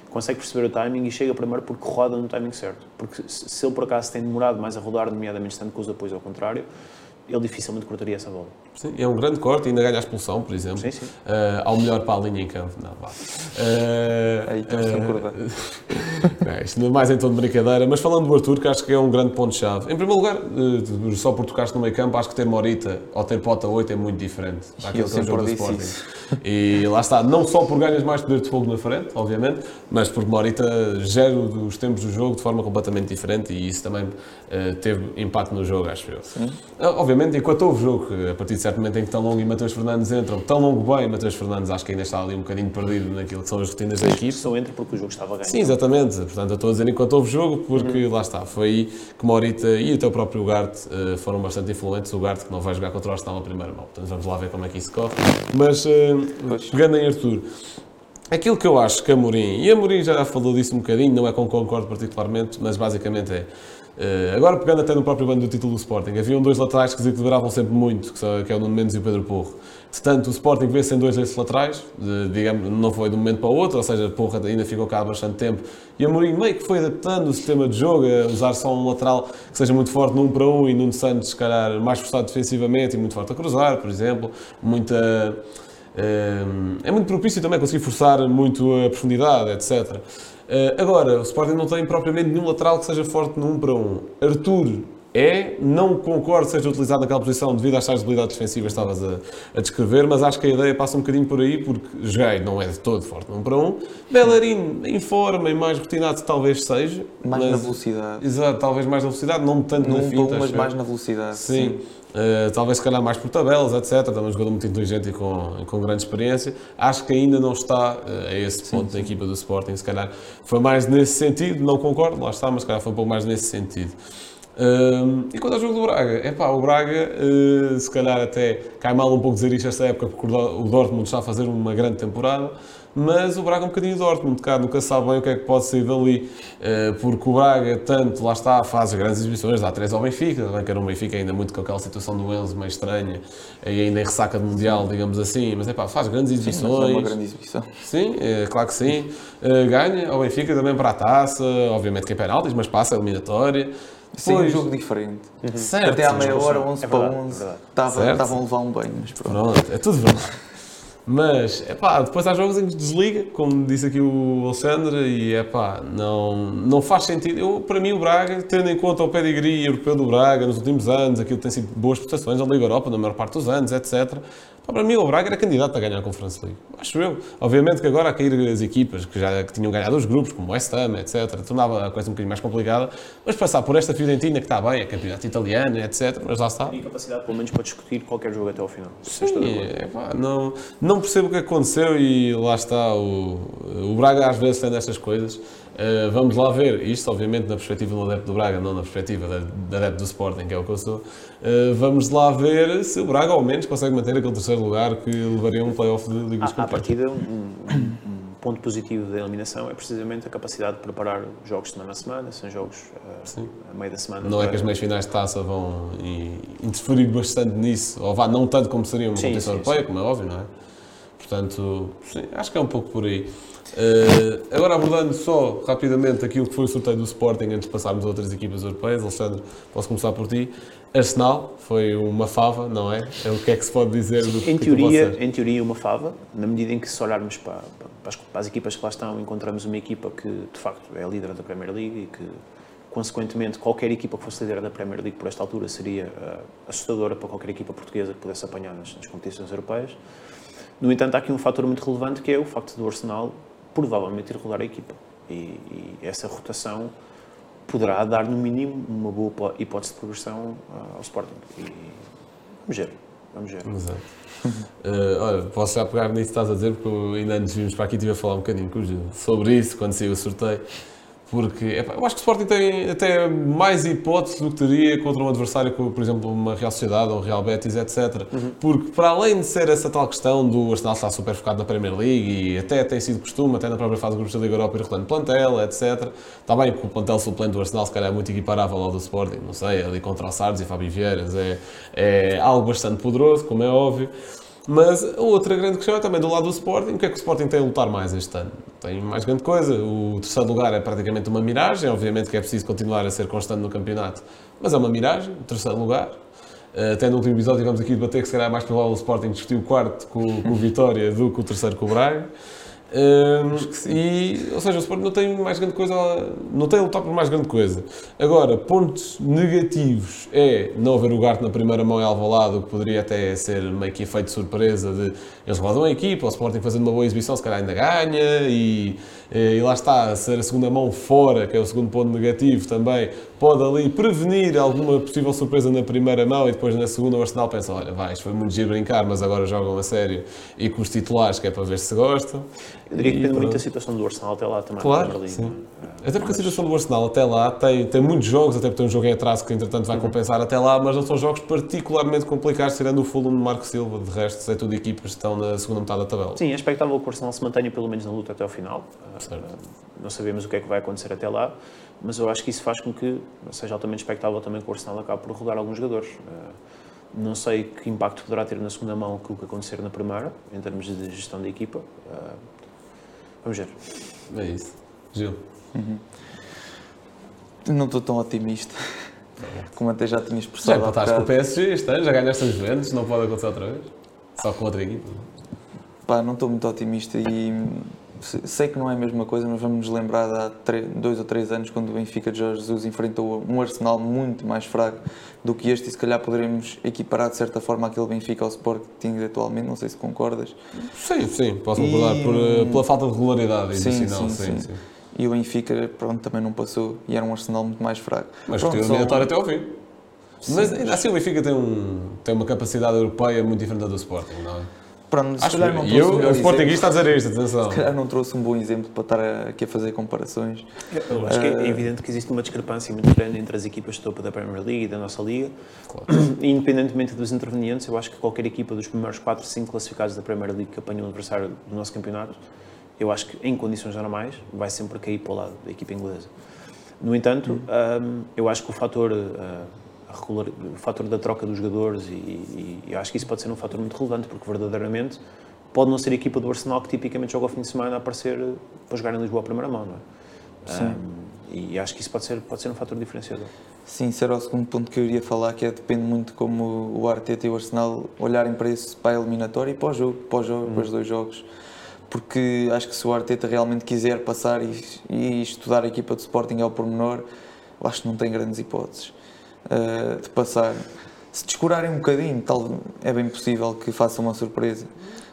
consegue perceber o timing e chega primeiro porque roda no timing certo. Porque se ele por acaso tem demorado mais a rodar, nomeadamente estando com os apoios ao contrário, ele dificilmente cortaria essa bola. Sim, é um grande corte, ainda ganha a expulsão, por exemplo. Sim, sim. Uh, ao melhor para a linha em campo. Não, vá. Uh, Aí estamos uh, é, Isto não é mais em tom de brincadeira, mas falando do Arthur, que acho que é um grande ponto-chave. Em primeiro lugar, uh, só por tocaste no meio campo, acho que ter Morita ou ter Pota 8 é muito diferente daquele que é o jogo do Sporting. Isso. E lá está, não só por ganhas mais poder de fogo na frente, obviamente, mas porque Morita gera os tempos do jogo de forma completamente diferente e isso também teve impacto no jogo, acho eu. Sim. obviamente, enquanto houve jogo, a partir de certo momento em que Tão Longo e Matheus Fernandes entram, Tão Longo bem, Matheus Fernandes acho que ainda está ali um bocadinho perdido naquilo que são as rotinas da equipe. Só entra porque o jogo estava a ganhar. Sim, exatamente. Portanto, eu estou a dizer enquanto houve jogo, porque uhum. lá está, foi aí que Morita e até o próprio Ugarte uh, foram bastante influentes. O Ugarte que não vai jogar contra o Arsenal na primeira mão. Portanto, vamos lá ver como é que isso corre. Mas, uh, pegando em Arthur, aquilo que eu acho que Amorim, e Amorim já falou disso um bocadinho, não é com concordo particularmente, mas basicamente é agora, pegando até no próprio bando do título do Sporting, haviam dois laterais que desequilibravam sempre muito, que, é o Nuno Mendes e o Pedro Porro. Portanto, o Sporting vê sem dois desses laterais, digamos, não foi de um momento para o outro, ou seja, Porra ainda ficou cá há bastante tempo. E Mourinho meio que foi adaptando o sistema de jogo, a usar só um lateral que seja muito forte num para um e Nuno Santos, se calhar, mais forçado defensivamente e muito forte a cruzar, por exemplo. Muita. Eh, é muito propício também conseguir forçar muito a profundidade, etc. Eh, agora, o Sporting não tem propriamente nenhum lateral que seja forte no 1 para 1. Arthur é, não concordo seja utilizado naquela posição devido às tais habilidades defensivas que estavas a, a, descrever, mas acho que a ideia passa um bocadinho por aí, porque Joguei não é de todo forte 1 para 1. Bellerin, em forma e mais rotinado, talvez seja. Mais mas, na velocidade. Exato, talvez mais na velocidade, não tanto no na finta. mas mais na velocidade. Sim. sim. Uh, talvez se calhar mais por tabelas, etc. Também um jogador muito inteligente e com, com grande experiência. Acho que ainda não está uh, a esse ponto sim, da equipa do Sporting. Se calhar foi mais nesse sentido, não concordo, lá está, mas se calhar foi um pouco mais nesse sentido. Uh, e quanto ao jogo do Braga, é pá, o Braga se calhar até cai mal um pouco dizer isto esta época porque o Dortmund está a fazer uma grande temporada mas o Braga é um bocadinho Dortmund, cá nunca sabe bem o que é que pode sair dali, eh, porque o Braga, tanto, lá está, faz grandes exibições, dá três ao Benfica, também que era um Benfica ainda muito com aquela situação do Enzo meio estranha, e ainda em ressaca de Mundial, digamos assim, mas é pá, faz grandes exibições. Sim, é uma grande exibição. Sim, é, claro que sim. Eh, ganha ao Benfica também para a taça, obviamente que é penaltis, mas passa a eliminatória. Sim, um jogo diferente. Uhum. Certo, Até à meia hora, 11 é para 11, estavam a levar um banho. Mas pronto. pronto, é tudo verdade. Mas, é pá, depois há jogos em que desliga, como disse aqui o Alexandre, e é pá, não, não faz sentido. Eu, para mim, o Braga, tendo em conta o pedigree europeu do Braga nos últimos anos, aquilo tem sido boas prestações na Liga Europa, na maior parte dos anos, etc. Para mim, o Braga era candidato a ganhar a Conference League. Acho eu. Obviamente que agora a cair as equipas que já que tinham ganhado os grupos, como o West Ham, etc., tornava a coisa um bocadinho mais complicada. Mas passar por esta Fiorentina, que está bem, é campeonato italiano, etc., mas lá está. E capacidade, pelo menos, para discutir qualquer jogo até ao final. Sim, é, pá, não, não percebo o que aconteceu e lá está. O, o Braga às vezes tem destas coisas. Uh, vamos lá ver, isto obviamente na perspectiva do adepto do Braga, não na perspectiva da, adepto do Sporting, que é o que eu sou. Uh, vamos lá ver se o Braga ao menos consegue manter aquele terceiro lugar que levaria um playoff de Liga dos Campeões. À partida, um, um, ponto positivo da eliminação é precisamente a capacidade de preparar jogos semana a semana, são jogos uh, a meio da semana. Não é que as meias finais de taça vão interferir bastante nisso, ou vá, não tanto como seria uma competição europeia, como é óbvio, não é? Portanto, sim, acho que é um pouco por aí. Uh, agora abordando só rapidamente aquilo que foi o sorteio do Sporting antes de passarmos a outras equipas europeias, Alexandre, posso começar por ti. Arsenal foi uma fava, não é? é o que é que se pode dizer do em teoria, Em teoria, uma fava, na medida em que se olharmos para, para, as, para as equipas que lá estão, encontramos uma equipa que de facto é líder da Premier League e que consequentemente, qualquer equipa que fosse líder da Premier League por esta altura seria uh, assustadora para qualquer equipa portuguesa que pudesse apanhar nas, nas, competições europeias. No entanto, há aqui um fator muito relevante que é o facto do Arsenal provavelmente ir rodar a equipa. E, e, essa rotação poderá dar, no mínimo, uma boa hipótese de progressão uh, ao Sporting. E vamos ver. Vamos ver. Exato. Uh, olha, posso já pegar nisso que estás a dizer, porque ainda antes vimos para aqui estive a falar um bocadinho sobre isso quando saiu o sorteio porque epá, eu acho que o Sporting tem até mais hipóteses do que teria contra um adversário como, por exemplo, uma Real Sociedade ou um Real Betis, etc. Uhum. Porque, para além de ser essa tal questão do Arsenal estar super focado na Premier League e até tem sido costume, até na própria fase do Grupo da Liga Europa, ir rodando plantel, etc. Está bem, porque o plantel suplente do Arsenal, se calhar, é muito equiparável ao do Sporting, não sei, ali contra o Sardes e Fábio Vieiras. É, é algo bastante poderoso, como é óbvio. Mas a outra grande questão é também do lado do Sporting. O que é que o Sporting tem a lutar mais este ano? Tem mais grande coisa. O terceiro lugar é praticamente uma miragem. Obviamente que é preciso continuar a ser constante no campeonato, mas é uma miragem. O terceiro lugar. Eh, até no último episódio tivemos aqui debater que se calhar é mais provável o Sporting discutir o quarto com, com o Vitória do que o terceiro com o Braga. Um, e, ou seja, o Sporting não tem mais grande coisa, não tem a lutar por mais grande coisa. Agora, pontos negativos é não haver o Garte na primeira mão em Alvalade, o que poderia até ser meio que efeito de surpresa de eles rodam a equipa, o Sporting fazendo uma boa exibição, se calhar ainda ganha e eh, e lá está, ser a segunda mão fora, que é o segundo ponto negativo também, pode ali prevenir alguma possível surpresa na primeira mão e depois na segunda o Arsenal pensa, olha, vai, isto foi muito giro brincar, mas agora jogam a sério e com os titulares, que é para ver se gostam. Eu diria que depende muito da situação do Arsenal até lá também. Claro, sim. Até porque a situação do Arsenal até lá tem, tem muitos jogos, até porque tem um jogo em atraso que entretanto vai uhum. compensar até lá, mas não são jogos particularmente complicados, tirando o Fulham de Marco Silva, de resto é tudo equipas que estão na segunda metade da tabela. Sim, é expectável que o Arsenal se mantenha pelo menos na luta até ao final. Certo. Não sabemos o que é que vai acontecer até lá, mas eu acho que isso faz com que seja altamente expectável também que o Arsenal acabe por rodar alguns jogadores. Eh, não sei que impacto poderá ter na segunda mão aquilo que acontecer na primeira, em termos de gestão da equipa. Vamos ver. É isso. Gil. Uhum. Não estou tão otimista. Como até já tinha expressado. Já empataste com o PSG este ano, já ganhaste as Juventus, não pode acontecer outra vez? Só com outra equipa? Pá, não estou muito otimista e sei que não é a mesma coisa, mas vamos nos lembrar de há três, dois ou três anos, quando o Benfica de Jorge Jesus enfrentou um Arsenal muito mais fraco do que este, e se calhar poderemos equiparar de certa forma aquele Benfica ao Sporting atualmente, não sei se concordas. Sim, sim, posso concordar, e... por, eh, pela falta de regularidade sim, sim, sim, sim, sim. E o Benfica, pronto, também não passou, e era um Arsenal muito mais fraco. Mas pronto, o só... até ao fim. Sim, mas ainda assim o Benfica tem, um, tem uma capacidade europeia muito diferente da do Sporting, não é? Pronto, se Acho calhar não trouxe eu, um o Sportingista a dizer isto, atenção. Se calhar não trouxe um bom exemplo para estar aqui a fazer comparações. Eu acho que é evidente que existe uma discrepância muito grande entre as equipas de topo da Premier League e da nossa Liga. Claro. Independentemente dos intervenientes, eu acho que qualquer equipa dos primeiros 4, 5 classificados da Premier League que apanha um adversário do nosso campeonato, eu acho que em condições normais vai sempre cair para o lado da equipa inglesa. No entanto, hum. eu acho que o fator uh, regular, o fator da troca dos jogadores e, e, e, acho que isso pode ser um fator muito relevante porque verdadeiramente pode não ser a equipa do Arsenal que tipicamente joga ao fim de semana a aparecer para jogar em Lisboa à primeira mão, não é? Sim. Um, e acho que isso pode ser, pode ser um fator diferenciador. Sim, era o segundo ponto que eu iria falar, que é depende muito como o Arteta e o Arsenal olharem para isso para a eliminatória e para o jogo, para, o jogo, para os dois jogos. Porque acho que se o Arteta realmente quiser passar e, e estudar a equipa de Sporting ao pormenor, eu acho que não tem grandes hipóteses uh, de passar. Se descurarem um bocadinho, tal, é bem possível que faça uma surpresa.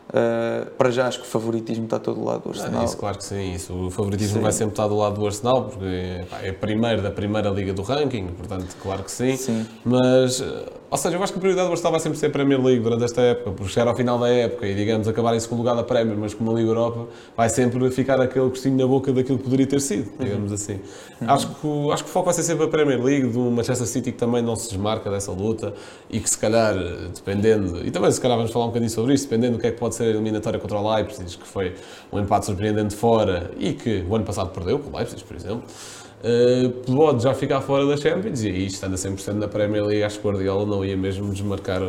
Uh, para já acho que o favoritismo está todo do lado do Arsenal. Ah, isso, claro que sim. Isso, o favoritismo sim. vai sempre estar do lado do Arsenal, porque pá, é primeiro da primeira liga do ranking, portanto, claro que sim. sim. Mas ou seja, eu acho que a prioridade vai sempre ser a Premier League durante esta época, por chegar ao final da época e, digamos, acabar em segundo lugar da Premier, mas como a Liga Europa, vai sempre ficar aquele gostinho na boca daquilo que poderia ter sido, digamos assim. Uhum. Acho, que, acho que o foco vai ser sempre a Premier League, do Manchester City que também não se desmarca dessa luta e que se calhar, dependendo, e também se calhar vamos falar um bocadinho sobre isso, dependendo do que é que pode ser a eliminatória contra o Leipzig, que foi um empate surpreendente fora e que o ano passado perdeu com o Leipzig, por exemplo, pode já ficar fora da Champions e aí, estando a 100% na Premier League, acho que o Guardiola não ia mesmo desmarcar,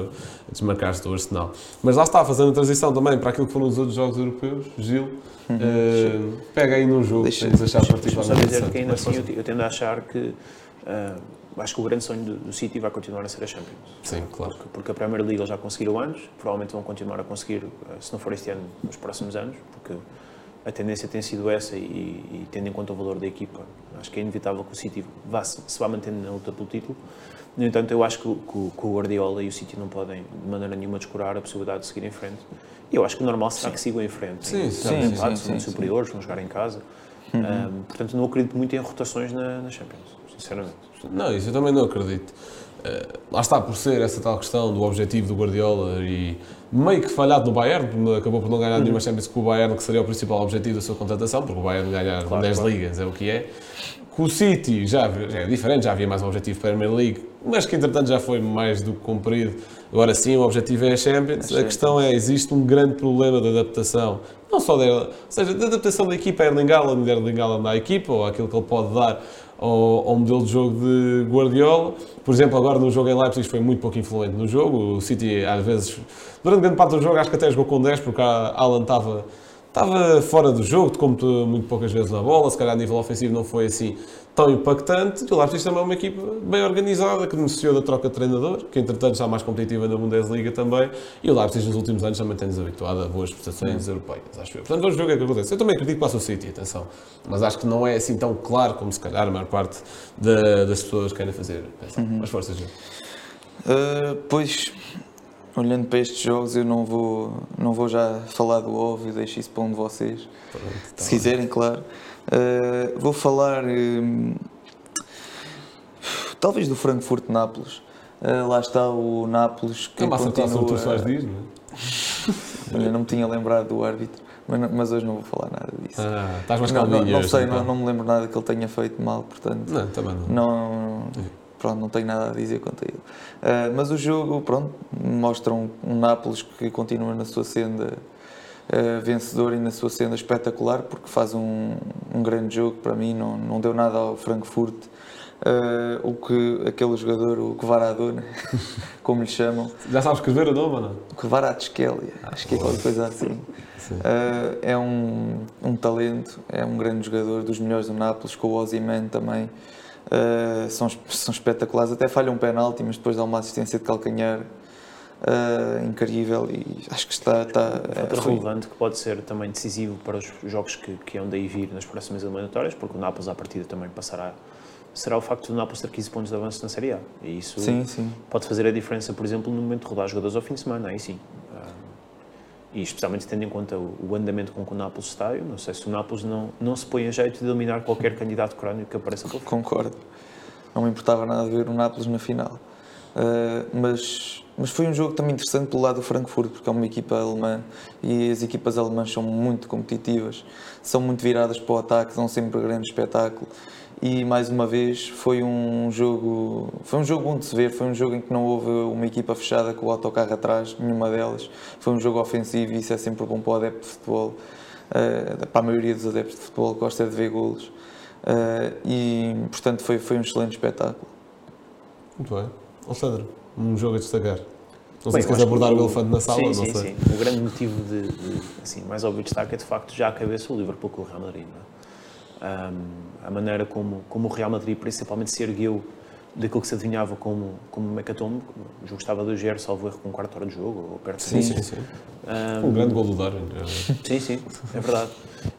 desmarcar-se do Arsenal. Mas lá está, fazendo a transição também para aquilo que foram os outros jogos europeus, Gil, uhum. uh, pega aí num jogo deixa, que tens achar particularmente dizer que ainda assim eu, eu, tendo a achar que uh, acho que o grande sonho do, do, City vai continuar a ser a Champions. Sim, claro. Porque, porque a Premier League eles já conseguiram anos, provavelmente vão continuar a conseguir, se não for este ano, nos próximos anos, porque a tendência tem sido essa e, e, tendo em conta o valor da equipa, acho que é inevitável que o City vá, se vá mantendo na luta pelo título. No entanto, eu acho que, que, que, o Guardiola e o City não podem, de maneira nenhuma, descurar a possibilidade de seguir em frente. E eu acho que o normal será sim. que sigam em frente. Sim, sim, sim, sim, superiores, vão jogar em casa. Uhum. Um, portanto, não acredito muito em rotações na, na Champions, sinceramente. Não, isso eu também não acredito. Uh, lá está, por ser essa tal questão do objetivo do Guardiola e meio que falhado no Bayern, acabou por não ganhar uhum. nenhuma Champions com o Bayern, que seria o principal objetivo da sua contratação, porque o Bayern ganhar claro, 10 claro. ligas é o que é. Com o City já, já é diferente, já havia mais um objetivo para a Premier League, mas que entretanto já foi mais do que cumprido. Agora sim, o objetivo é a Champions. A questão é, existe um grande problema de adaptação, não só dela, ou seja, da adaptação da equipa a Erling Haaland, de Erling Haaland à equipa, ou aquilo que ele pode dar ao, ao, modelo de jogo de Guardiola. Por exemplo, agora no jogo em Leipzig foi muito pouco influente no jogo. O City, às vezes, durante grande parte do jogo, acho que até jogou com 10, porque a Alan estava estava fora do jogo, como muito poucas vezes na bola, se calhar a nível ofensivo não foi assim tão impactante. E o Leipzig também é uma equipa bem organizada, que beneficiou da troca de treinador, que entretanto está mais competitiva na Bundesliga também. E o Leipzig nos últimos anos também tem-nos habituado a boas prestações uhum. europeias, acho eu. Portanto, vamos ver o que é que acontece. Eu também acredito que passa o City, atenção. Mas acho que não é assim tão claro como se calhar a maior parte da, das pessoas querem fazer. Uhum. Mas forças, uh, Pois olhando para estes jogos, eu não vou, não vou já falar do óbvio, deixo isso para um de vocês, Pronto, tá se quiserem, claro. Uh, vou falar uh, talvez do Frankfurt-Nápoles. Uh, lá está o Nápoles que. É continua, tu faz dias, não é? Olha, não me tinha lembrado do árbitro, mas, mas, hoje não vou falar nada disso. Ah, estás mais não, não, não sei, então. não, não, me lembro nada que ele tenha feito mal, portanto. Não, também não. não pronto, não tenho nada a dizer quanto a ele. Uh, mas o jogo, pronto, mostra um, um Nápoles que continua na sua senda uh, vencedor e na sua senda espetacular, porque faz um, um grande jogo para mim, não, não deu nada ao Frankfurt. Uh, o que aquele jogador, o Kvaradona, como lhe chamam. Já sabes escrever o nome não? Kvaratskhelia, ah, acho que é qualquer coisa assim. Uh, é um, um talento, é um grande jogador, dos melhores do Nápoles, com o Ozyman também. Uh, são, são espetaculares, até falham um penalti, mas depois dá uma assistência de calcanhar uh, incrível e acho que está. está é um fator relevante que pode ser também decisivo para os jogos que, que hão daí vir nas próximas eliminatórias, porque o Nápoles à partida também passará. Será o facto do Nápoles ter 15 pontos de avanço na Série A. E isso sim, sim. pode fazer a diferença, por exemplo, no momento de rodar jogadores ao fim de semana, aí sim e especialmente tendo em conta o, andamento com que o Nápoles está, eu não sei se o Nápoles não, não se põe a jeito de eliminar qualquer candidato crónico que apareça pelo Concordo. Não me importava nada ver o Nápoles na final. Uh, mas, mas foi um jogo também interessante pelo lado do Frankfurt, porque é uma equipa alemã e as equipas alemãs são muito competitivas, são muito viradas para o ataque, dão sempre grande espetáculo. E mais uma vez foi um jogo foi um jogo bom de se ver foi um jogo em que não houve uma equipa fechada com o autocarro atrás nenhuma delas. Foi um jogo ofensivo e isso é sempre bom para o adepto de futebol. Uh, para a maioria dos adeptos de futebol gosta de ver golos. Uh, e portanto foi foi um excelente espetáculo. Muito bem Alexandre um jogo a destacar não sei Bem, se queres abordar o, o elefante na sala, sim, não sim, sei. Sim. O grande motivo de, de, assim, mais óbvio destaque é de facto já a cabeça o Liverpool com o Real Madrid. É? Um, a maneira como, como o Real Madrid principalmente se ergueu daquilo que se adivinhava como, como mecatombe. O jogo estava 2-0, salvo erro, com um quarto hora de jogo, ou perto sim, sim, sim. Um, um grande gol do Darwin. Sim, sim, é verdade.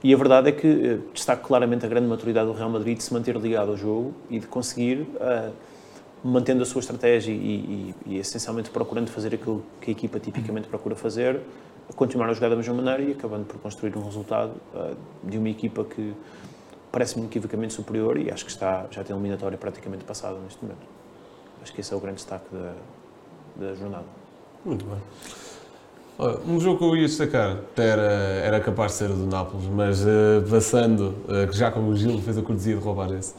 E a verdade é que eh, destaca claramente a grande maturidade do Real Madrid de se manter ligado ao jogo e de conseguir, uh, mantendo a sua estratégia e, e, e, essencialmente procurando fazer aquilo que a equipa tipicamente procura fazer, continuar a jogar da mesma maneira e acabando por construir um resultado uh, de uma equipa que parece-me inequivocamente superior e acho que está, já tem a eliminatória praticamente passada neste momento. Acho que esse é o grande destaque da, da jornada. Muito bem. Um jogo que eu ia destacar era, era capaz de ser o do Nápoles, mas uh, passando, uh, que já como o Gil fez a cortesia de roubar esse,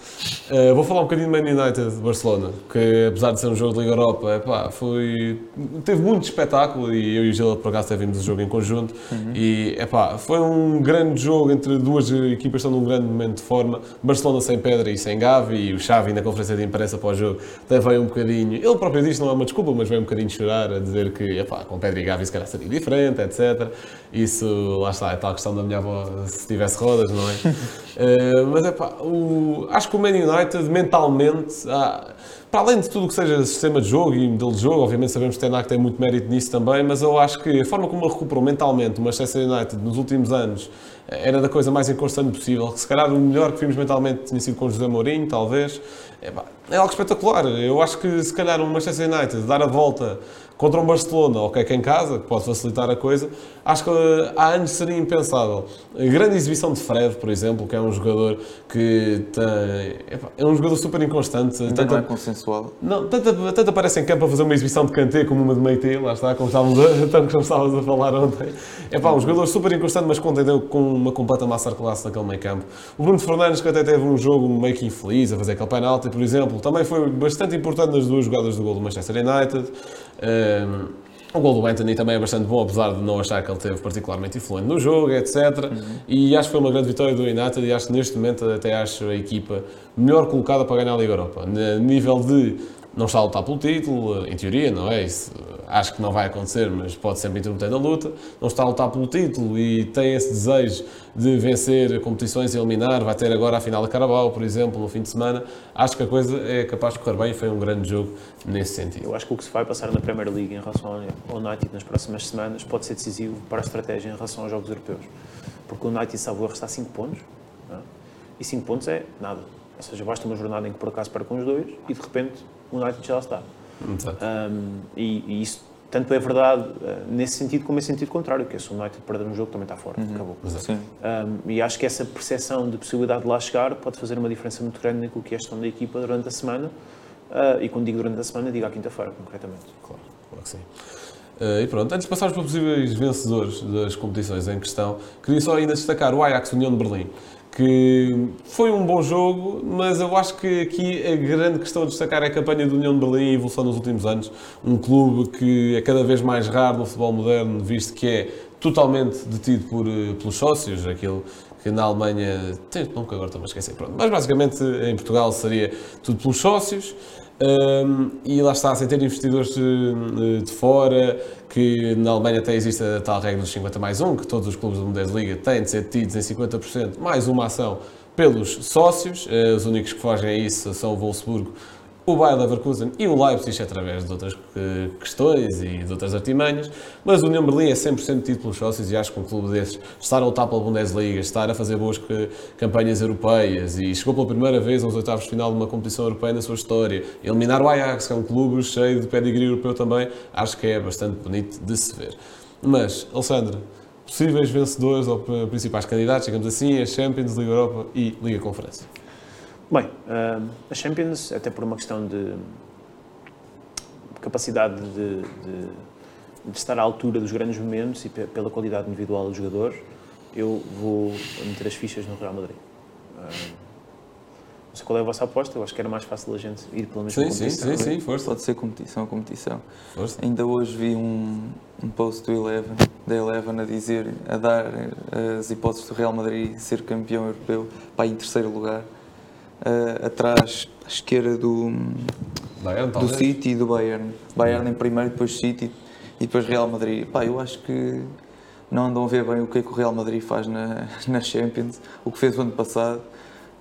uh, vou falar um bocadinho do Man United de Barcelona, que apesar de ser um jogo de Liga Europa, epá, foi, teve muito espetáculo e eu e o Gil por acaso vimos o jogo em conjunto. Uhum. e epá, foi um grande jogo entre duas equipas que estão num grande momento de forma, Barcelona sem Pedra e sem Gavi e o Xavi na conferência de imprensa após o jogo até veio um bocadinho, ele próprio disse não é uma desculpa, mas veio um bocadinho chorar a dizer que epá, com Pedra e Gavi se calhar seria diferente, etc. Isso, lá está, é tal questão da minha avó se tivesse rodas, não é? uh, mas é pá, o, acho que o Man United mentalmente. Ah, para além de tudo o que seja sistema de jogo e modelo de jogo, obviamente sabemos que Tenac tem muito mérito nisso também, mas eu acho que a forma como ele recuperou mentalmente o Manchester United nos últimos anos era da coisa mais inconstante possível. Que se calhar o melhor que vimos mentalmente tinha sido com José Mourinho, talvez. É, é algo espetacular. Eu acho que se calhar o Manchester United dar a volta contra um Barcelona, ok, que é em casa, que pode facilitar a coisa, acho que eh, há anos seria impensável. A grande exibição de Fred, por exemplo, que é um jogador que tem, é um jogador super inconstante. Ainda tanto, não é consensual. Não, tanto, tanto aparece em campo a fazer uma exibição de Kanté como uma de Meite, lá está, como estávamos a, como estávamos a falar ontem. É pá, um jogador super inconstante, mas contendeu com uma completa masterclass naquele meio campo. O Bruno Fernandes, que até teve um jogo meio que infeliz, a fazer aquele penalti, por exemplo, também foi bastante importante nas duas jogadas do gol do Manchester United. Um, o gol do Anthony também é bastante bom, apesar de não achar que ele teve particularmente influente no jogo, etc. Uhum. E acho que foi uma grande vitória do United e acho que neste momento até acho a equipa melhor colocada para ganhar a Liga Europa. No nível de não está a lutar pelo título, em teoria, não é? Isso acho que não vai acontecer, mas pode sempre intermeter na luta. Não está a lutar pelo título e tem esse desejo de vencer competições e eliminar. Vai ter agora a final da Carabao, por exemplo, no fim de semana. Acho que a coisa é capaz de correr bem. Foi um grande jogo nesse sentido. Eu acho que o que se vai passar na Premier League em relação ao United nas próximas semanas pode ser decisivo para a estratégia em relação aos jogos europeus. Porque o United, salvo erro, está a 5 pontos. É? E 5 pontos é nada. Ou seja, basta uma jornada em que por acaso percam os dois e de repente o United já está. Um, e, e, isso tanto é verdade uh, nesse sentido como em sentido contrário, que é se o United perder um jogo também está fora, uhum. acabou. Um, e acho que essa percepção de possibilidade de lá chegar pode fazer uma diferença muito grande naquilo que é a gestão da equipa durante a semana. Uh, e quando digo durante a semana, digo à quinta-feira, concretamente. Claro, claro que sim. Uh, e pronto, antes de passarmos para possíveis vencedores das competições em questão, queria só ainda destacar o Ajax União de Berlim, que foi um bom jogo, mas eu acho que aqui a grande questão a destacar é a campanha do União de Berlim e a evolução nos últimos anos. Um clube que é cada vez mais raro no futebol moderno, visto que é totalmente detido por, eh, pelos sócios, aquilo que na Alemanha, tem, nunca agora estou a esquecer, pronto. mas basicamente em Portugal seria tudo pelos sócios. Um, e lá está, sem ter investidores de, de, fora, que na Alemanha até existe a tal regra dos 50 mais 1, que todos os clubes da Bundesliga têm de ser tidos em 50% mais uma ação pelos sócios. Uh, os únicos que fogem a isso são o Wolfsburgo o Bayer Leverkusen e o Leipzig através de outras eh, questões e de outras artimanhas, mas o União Berlim é 100% tido pelos sócios e acho que um clube desses estar a lutar pela Bundesliga, estar a fazer boas campanhas europeias e chegou pela primeira vez aos oitavos de final de uma competição europeia na sua história, eliminar o Ajax, que é um clube cheio de pedigree europeu também, acho que é bastante bonito de se ver. Mas, Alexandre, possíveis vencedores ou principais candidatos, digamos assim, a Champions, Liga Europa e Liga Conferência. Bem, uh, a Champions, até por uma questão de capacidade de, de, de, estar à altura dos grandes momentos e pela qualidade individual dos jogadores, eu vou meter as fichas no Real Madrid. Uh, não sei qual é a vossa aposta, eu acho que era mais fácil a gente ir pela mesma sim, competição. Sim, sim, sim, força. Pode ser competição, competição. Força. Ainda hoje vi um, um post do Eleven, da Eleven a dizer, a dar as hipóteses do Real Madrid ser campeão europeu para em terceiro lugar uh, atrás, à esquerda do, Bayern, do City e do Bayern. Bayern em primeiro, depois City e depois Real Madrid. Pá, eu acho que não andam a ver bem o que é que o Real Madrid faz na, na Champions, o que fez o ano passado.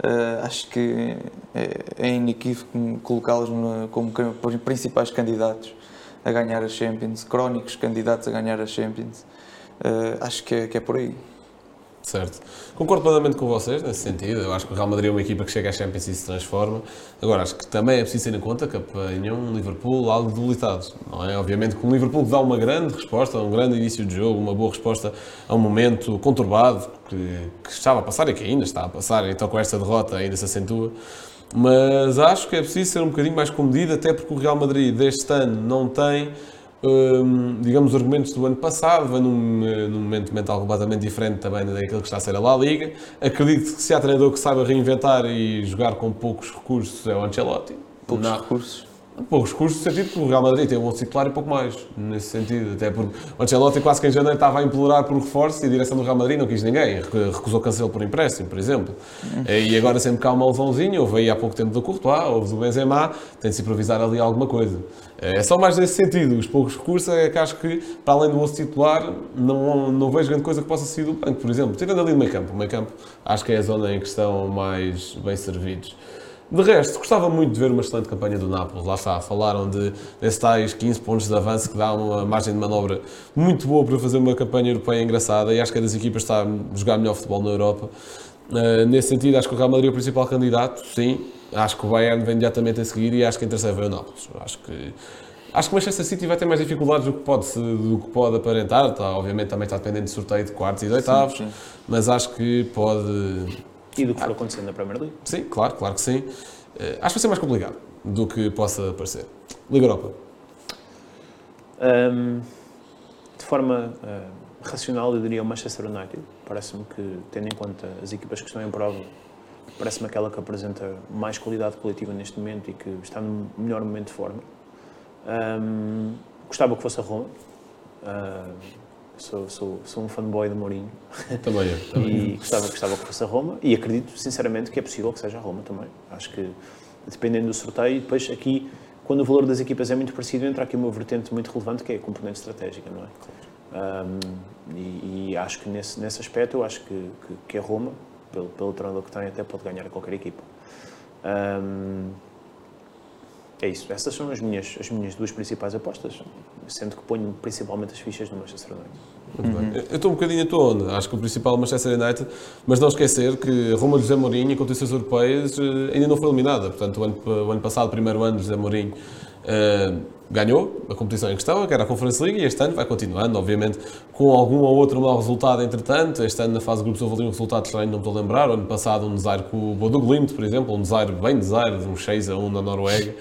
Uh, acho que é, é inequívoco colocá-los como principais candidatos a ganhar a Champions, crónicos candidatos a ganhar a Champions. Uh, acho que é, que é por aí. Certo. Concordo plenamente com vocês nesse sentido. Eu acho que o Real Madrid é uma equipa que chega à Champions e se transforma. Agora, acho que também é preciso ter em conta que apanham um Liverpool algo debilitado. Não é? Obviamente que o Liverpool dá uma grande resposta, um grande início de jogo, uma boa resposta a um momento conturbado que, que estava a passar e que ainda está a passar, então com esta derrota ainda se acentua. Mas acho que é preciso ser um bocadinho mais comedido, até porque o Real Madrid deste ano não tem digamos, os argumentos do ano passado, num, num, momento mental completamente diferente também daquilo que está a ser a La Liga. Acredito que se há treinador que saiba reinventar e jogar com poucos recursos é o Ancelotti. Poucos Não. recursos? Poucos recursos no sentido que o Real Madrid tem um bom titular e pouco mais, nesse sentido. Até porque o Ancelotti quase que em janeiro estava a implorar por reforço e a direção do Real Madrid não quis ninguém, recusou Cancelo por empréstimo, por exemplo. E agora sempre cá uma lesãozinha, houve aí há pouco tempo do Courtois, houve do Benzema, tem de se improvisar ali alguma coisa. É só mais nesse sentido, os poucos recursos é que acho que, para além do osso titular, não, não vejo grande coisa que possa sair do banco, por exemplo. Tirando ali no meio campo, o meio campo acho que é a zona em que estão mais bem servidos. De resto, gostava muito de ver uma excelente campanha do Nápoles. Lá está, falaram de desses tais 15 pontos de avanço que dá uma margem de manobra muito boa para fazer uma campanha europeia engraçada e acho que é das equipas está a jogar melhor futebol na Europa. Uh, nesse sentido, acho que o Real Madrid é o principal candidato, sim. Acho que o Bayern vem imediatamente a seguir e acho que em terceiro vem o Nápoles. Acho que Acho que o Manchester City vai ter mais dificuldades do que pode, do que pode aparentar. Está, obviamente também está dependente de sorteio de quartos e de oitavos, sim, sim. mas acho que pode e do que for acontecendo na Premier League. Sim, claro, claro que sim. Uh, acho que vai ser mais complicado do que possa parecer. Liga Europa. Um, de forma uh, racional, eu diria o Manchester United. Parece-me que, tendo em conta as equipas que estão em prova, parece-me aquela que apresenta mais qualidade coletiva neste momento e que está no melhor momento de forma. Um, gostava que fosse a Roma. Uh, sou, sou, sou um fanboy de Mourinho. Também é. e gostava, gostava que fosse a Roma. E acredito, sinceramente, que é possível que seja a Roma também. Acho que, dependendo do sorteio, e depois aqui, quando o valor das equipas é muito parecido, entra aqui uma vertente muito relevante que é a componente estratégica, não é? Um, e, e, acho que nesse, nesse aspecto, eu acho que, que, que a Roma, pelo, pelo treinador que tem, até pode ganhar a qualquer equipa. Um, é isso. Essas são as minhas, as minhas duas principais apostas, sendo que ponho principalmente as fichas no Manchester United. Uhum. Eu estou um bocadinho a tua onda. Acho que o principal é o Manchester United, mas não esquecer que Roma José Mourinho, em competições europeias, eh, ainda não foi eliminada. Portanto, o ano, o ano passado, primeiro ano de José Mourinho, ganhou a competição em questão, que era a Conference League, e este ano vai continuando, obviamente, com algum ou outro mau resultado, entretanto. Este ano, na fase de grupos, houve ali um resultado estranho, não me estou a lembrar. O ano passado, um desaire com o Bodo Glimt, por exemplo, um desaire bem desaire, de um 6 a 1 na Noruega.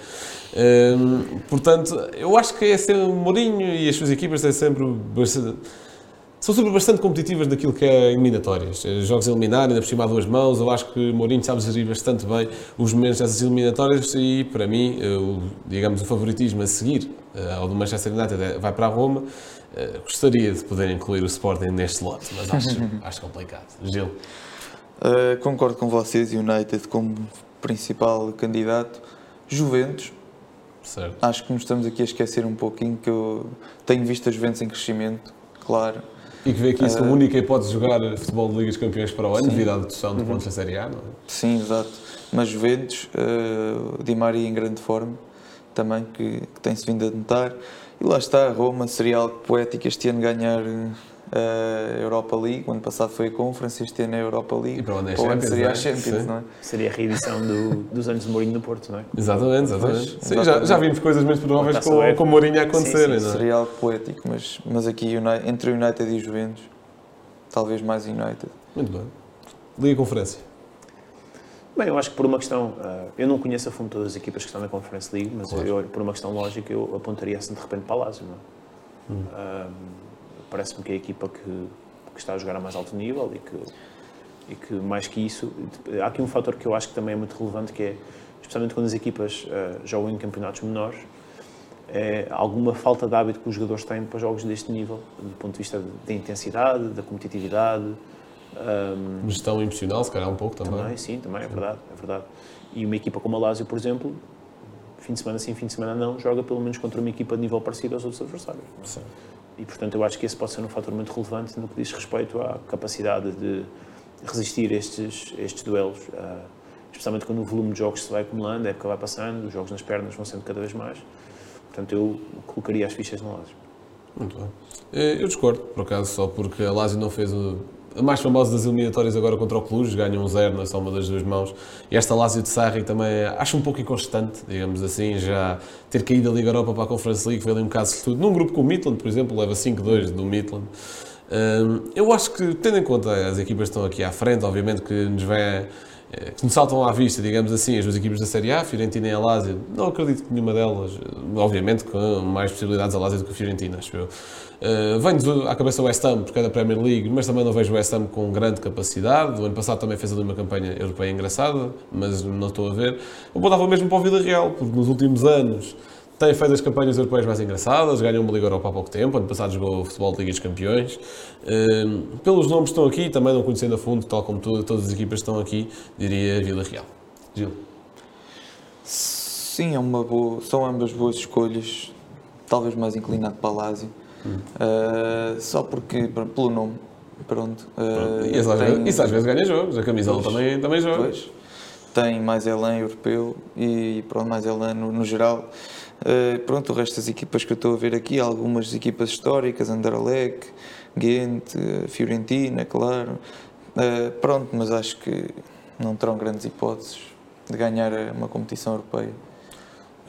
Portanto, eu acho que é sempre Mourinho e as suas equipas têm sempre são sempre bastante competitivas naquilo que é eliminatórias. Eh, jogos eliminares, ainda por cima a duas mãos. Eu acho que Mourinho sabe gerir bastante bem os momentos dessas eliminatórias e, para mim, eh, o, digamos, o favoritismo a seguir eh, ao do Manchester United vai para a Roma. Gostaria de poder incluir o Sporting neste lote, mas acho, acho complicado. Gil? Uh, concordo com vocês, United como principal candidato. Juventus, Certo. Acho que nos estamos aqui a esquecer um pouquinho que eu tenho visto as Juventus em crescimento, claro. E que vê que isso uh, a única hipótese de jogar futebol de Ligas Campeões para o ano, sim. devido à dedução de pontos da Série A, não é? Sim, exato. Mas Juventus, uh, Di Maria em grande forma, também, que, que tem-se vindo a notar. E lá está, Roma, seria algo poético este ano ganhar a Europa League. O ano passado foi a Conference, este ano é a Europa League. E para onde é Champions, seria é? a Champions, não é? Seria a reedição do, dos anos de Mourinho no Porto, não é? Exatamente, exatamente. Sim, exatamente. Já, já vimos coisas menos prováveis com, com Mourinho a acontecerem, não é? Seria algo poético, mas, mas aqui entre United e Juventus, talvez mais United. Muito bem. Liga Conferência. Bem, eu acho que por uma questão, uh, eu não conheço a fundo todas as equipas que estão na Conference League, mas claro. eu, por uma questão lógica eu apontaria assim de repente para a Lazio, não é? Hum. Uh, parece-me que é a equipa que, que, está a jogar a mais alto nível e que, e que, mais que isso, há aqui um fator que eu acho que também é muito relevante, que é, especialmente quando as equipas uh, jogam em campeonatos menores, é alguma falta de hábito que os jogadores têm para jogos deste nível, do ponto de vista da intensidade, da competitividade. Um, Gestão emocional, se calhar um pouco também. Também, sim, também, é verdade, é verdade. E uma equipa como a Lazio, por exemplo, fim de semana sim, fim de semana não, joga pelo menos contra uma equipa de nível parecido aos outros adversários. Sim. E, portanto, eu acho que esse pode ser um fator muito relevante no que diz respeito à capacidade de resistir estes, estes duelos. Uh, especialmente quando o volume de jogos se vai acumulando, a época vai passando, os jogos nas pernas vão sendo cada vez mais. Portanto, eu colocaria as fichas no Lazio. Muito bem. Eh, eu discordo, por acaso, só porque a Lazio não fez o, mais famosa das eliminatórias agora contra o Cluj, ganham um zero na soma das duas mãos. E esta Lazio de Sarri também acho um pouco inconstante, digamos assim, já ter caído da Liga Europa para a Conference League, foi ali um caso de tudo. Num grupo com o Midland, por exemplo, leva 5-2 do Midland. Eu acho que, tendo em conta as equipas que estão aqui à frente, obviamente que nos vem que nos saltam à vista, digamos assim, as duas equipes da Série A, Fiorentina e a. Não acredito que nenhuma delas, obviamente com mais possibilidades a Lazio do que a Fiorentina, acho eu. Uh, Vem-nos à cabeça o West Ham, porque é da Premier League, mas também não vejo o West Ham com grande capacidade. O ano passado também fez ali uma campanha europeia engraçada, mas não estou a ver. Eu apontava mesmo para o Vila Real, porque nos últimos anos tem feito as campanhas europeias mais engraçadas, ganhou uma Liga Europa há pouco tempo, ano passado jogou o futebol de Liga dos Campeões. Ehm, pelos nomes que estão aqui, também não conhecendo a fundo, tal como tu, todas as equipas estão aqui, diria Vila Real. Gil? Sim, é uma boa, são ambas boas escolhas, talvez mais inclinado para a Lazio, hum. uh, só porque, pelo nome, pronto. Uh, e às, tem... isso às vezes ganha jogos, a camisola também, também joga. Pois, tem mais elan europeu e pronto, mais elan no, no geral. Uh, pronto, o resto das equipas que eu estou a ver aqui, algumas equipas históricas, Anderlecht, Ghent, uh, Fiorentina, claro. Uh, pronto, mas acho que não terão grandes hipóteses de ganhar uma competição europeia.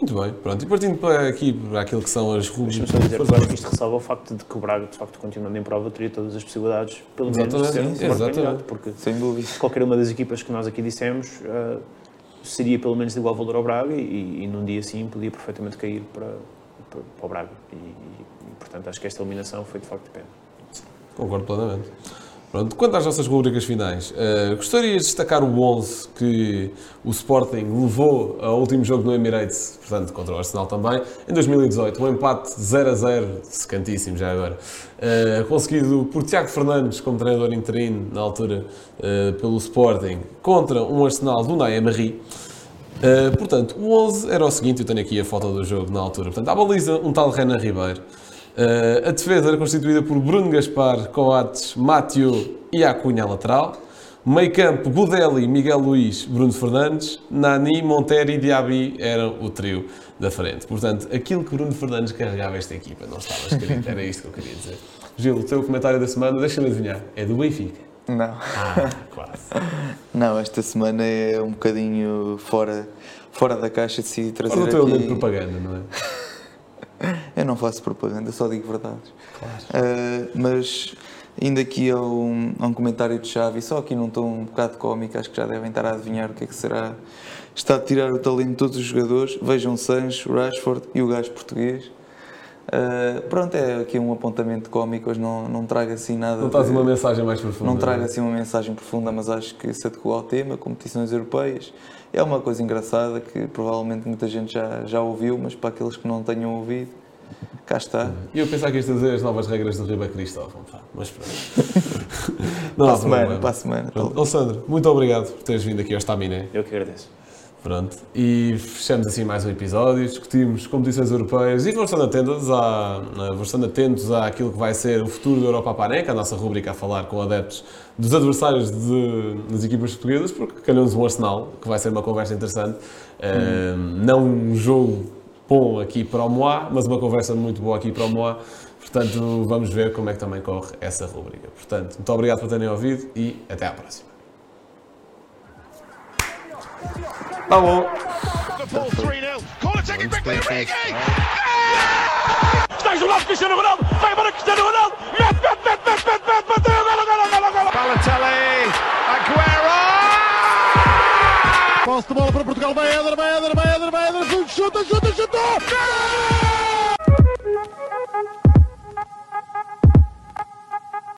Muito bem, pronto. E partindo para aqui, para aquilo que são as rubricas. Deixa-me só dizer que isto ressalva o facto de que o Braga, de facto, continuando em prova, teria todas as possibilidades, pelo menos, de ser um porque Sem dúvida. qualquer uma das equipas que nós aqui dissemos uh, seria pelo menos de igual valor ao Braga e, e num dia assim podia perfeitamente cair para, para, para o Braga. E, e, portanto, acho que esta eliminação foi de facto de pena. Concordo plenamente. Pronto, quanto às nossas rubricas finais, uh, gostaria de destacar o 11 que o Sporting levou ao último jogo no Emirates, portanto, contra o Arsenal também, em 2018. Um empate 0 a 0, secantíssimo já agora, uh, conseguido por Tiago Fernandes como treinador interino, na altura, uh, pelo Sporting, contra um Arsenal do Nay Emery. Portanto, o 11 era o seguinte, eu tenho aqui a foto do jogo na altura. Portanto, à baliza, um tal Renan Ribeiro. Uh, a defesa era constituída por Bruno Gaspar, Coates, Mathieu e a Cunha lateral. Meio campo, Budelli, Miguel Luís, Bruno Fernandes, Nani, Montero e Diaby eram o trio da frente. Portanto, aquilo que Bruno Fernandes carregava esta equipa não estava escrito, era isto que eu queria dizer. Gil, o teu comentário da semana, deixa-me adivinhar, é do Benfica? Não. Ah, quase. Não, esta semana é um bocadinho fora, fora da caixa, decidi trazer Fora do teu aqui... de propaganda, não é? Eu não faço propaganda, só digo verdades. Claro. Uh, mas indo aqui a um, a um comentário de Xavi, só aqui num tom um bocado cómico, acho que já devem estar a adivinhar o que é que será. Está a tirar o talento de todos os jogadores. Vejam Sancho, Rashford e o gajo português. Uh, pronto, é aqui um apontamento cómico, hoje não, não trago assim nada. Não traz uma mensagem mais profunda. Não trago é? assim uma mensagem profunda, mas acho que se adequou ao tema, competições europeias. É uma coisa engraçada que provavelmente muita gente já, já ouviu, mas para aqueles que não tenham ouvido, cá está. E eu pensava que isto dizer as novas regras do Riba Cristóvão, mas pronto. não, para a semana, para a semana. Alessandro, muito obrigado por teres vindo aqui ao Estaminé. Eu que agradeço. Pronto, e fechamos assim mais um episódio, discutimos competições europeias e vamos estando atentos, à, vamos estando atentos àquilo que vai ser o futuro da Europa Paneca, a nossa rubrica a falar com adeptos dos adversários de, das equipas portuguesas, porque calhou-nos um Arsenal, que vai ser uma conversa interessante. Hum. Uh, não um jogo bom aqui para o Moá, mas uma conversa muito boa aqui para o Moá. Portanto, vamos ver como é que também corre essa rubrica. Portanto, muito obrigado por terem ouvido e até à próxima. Tá bom. Cristiano Ronaldo, vai embora Cristiano Ronaldo, mete, mete, mete, mete, mete, mete, Posse de bola para Portugal, vai Eder, vai Eder, vai Eder, vai Eder, chuta, chuta, chuta! Gol!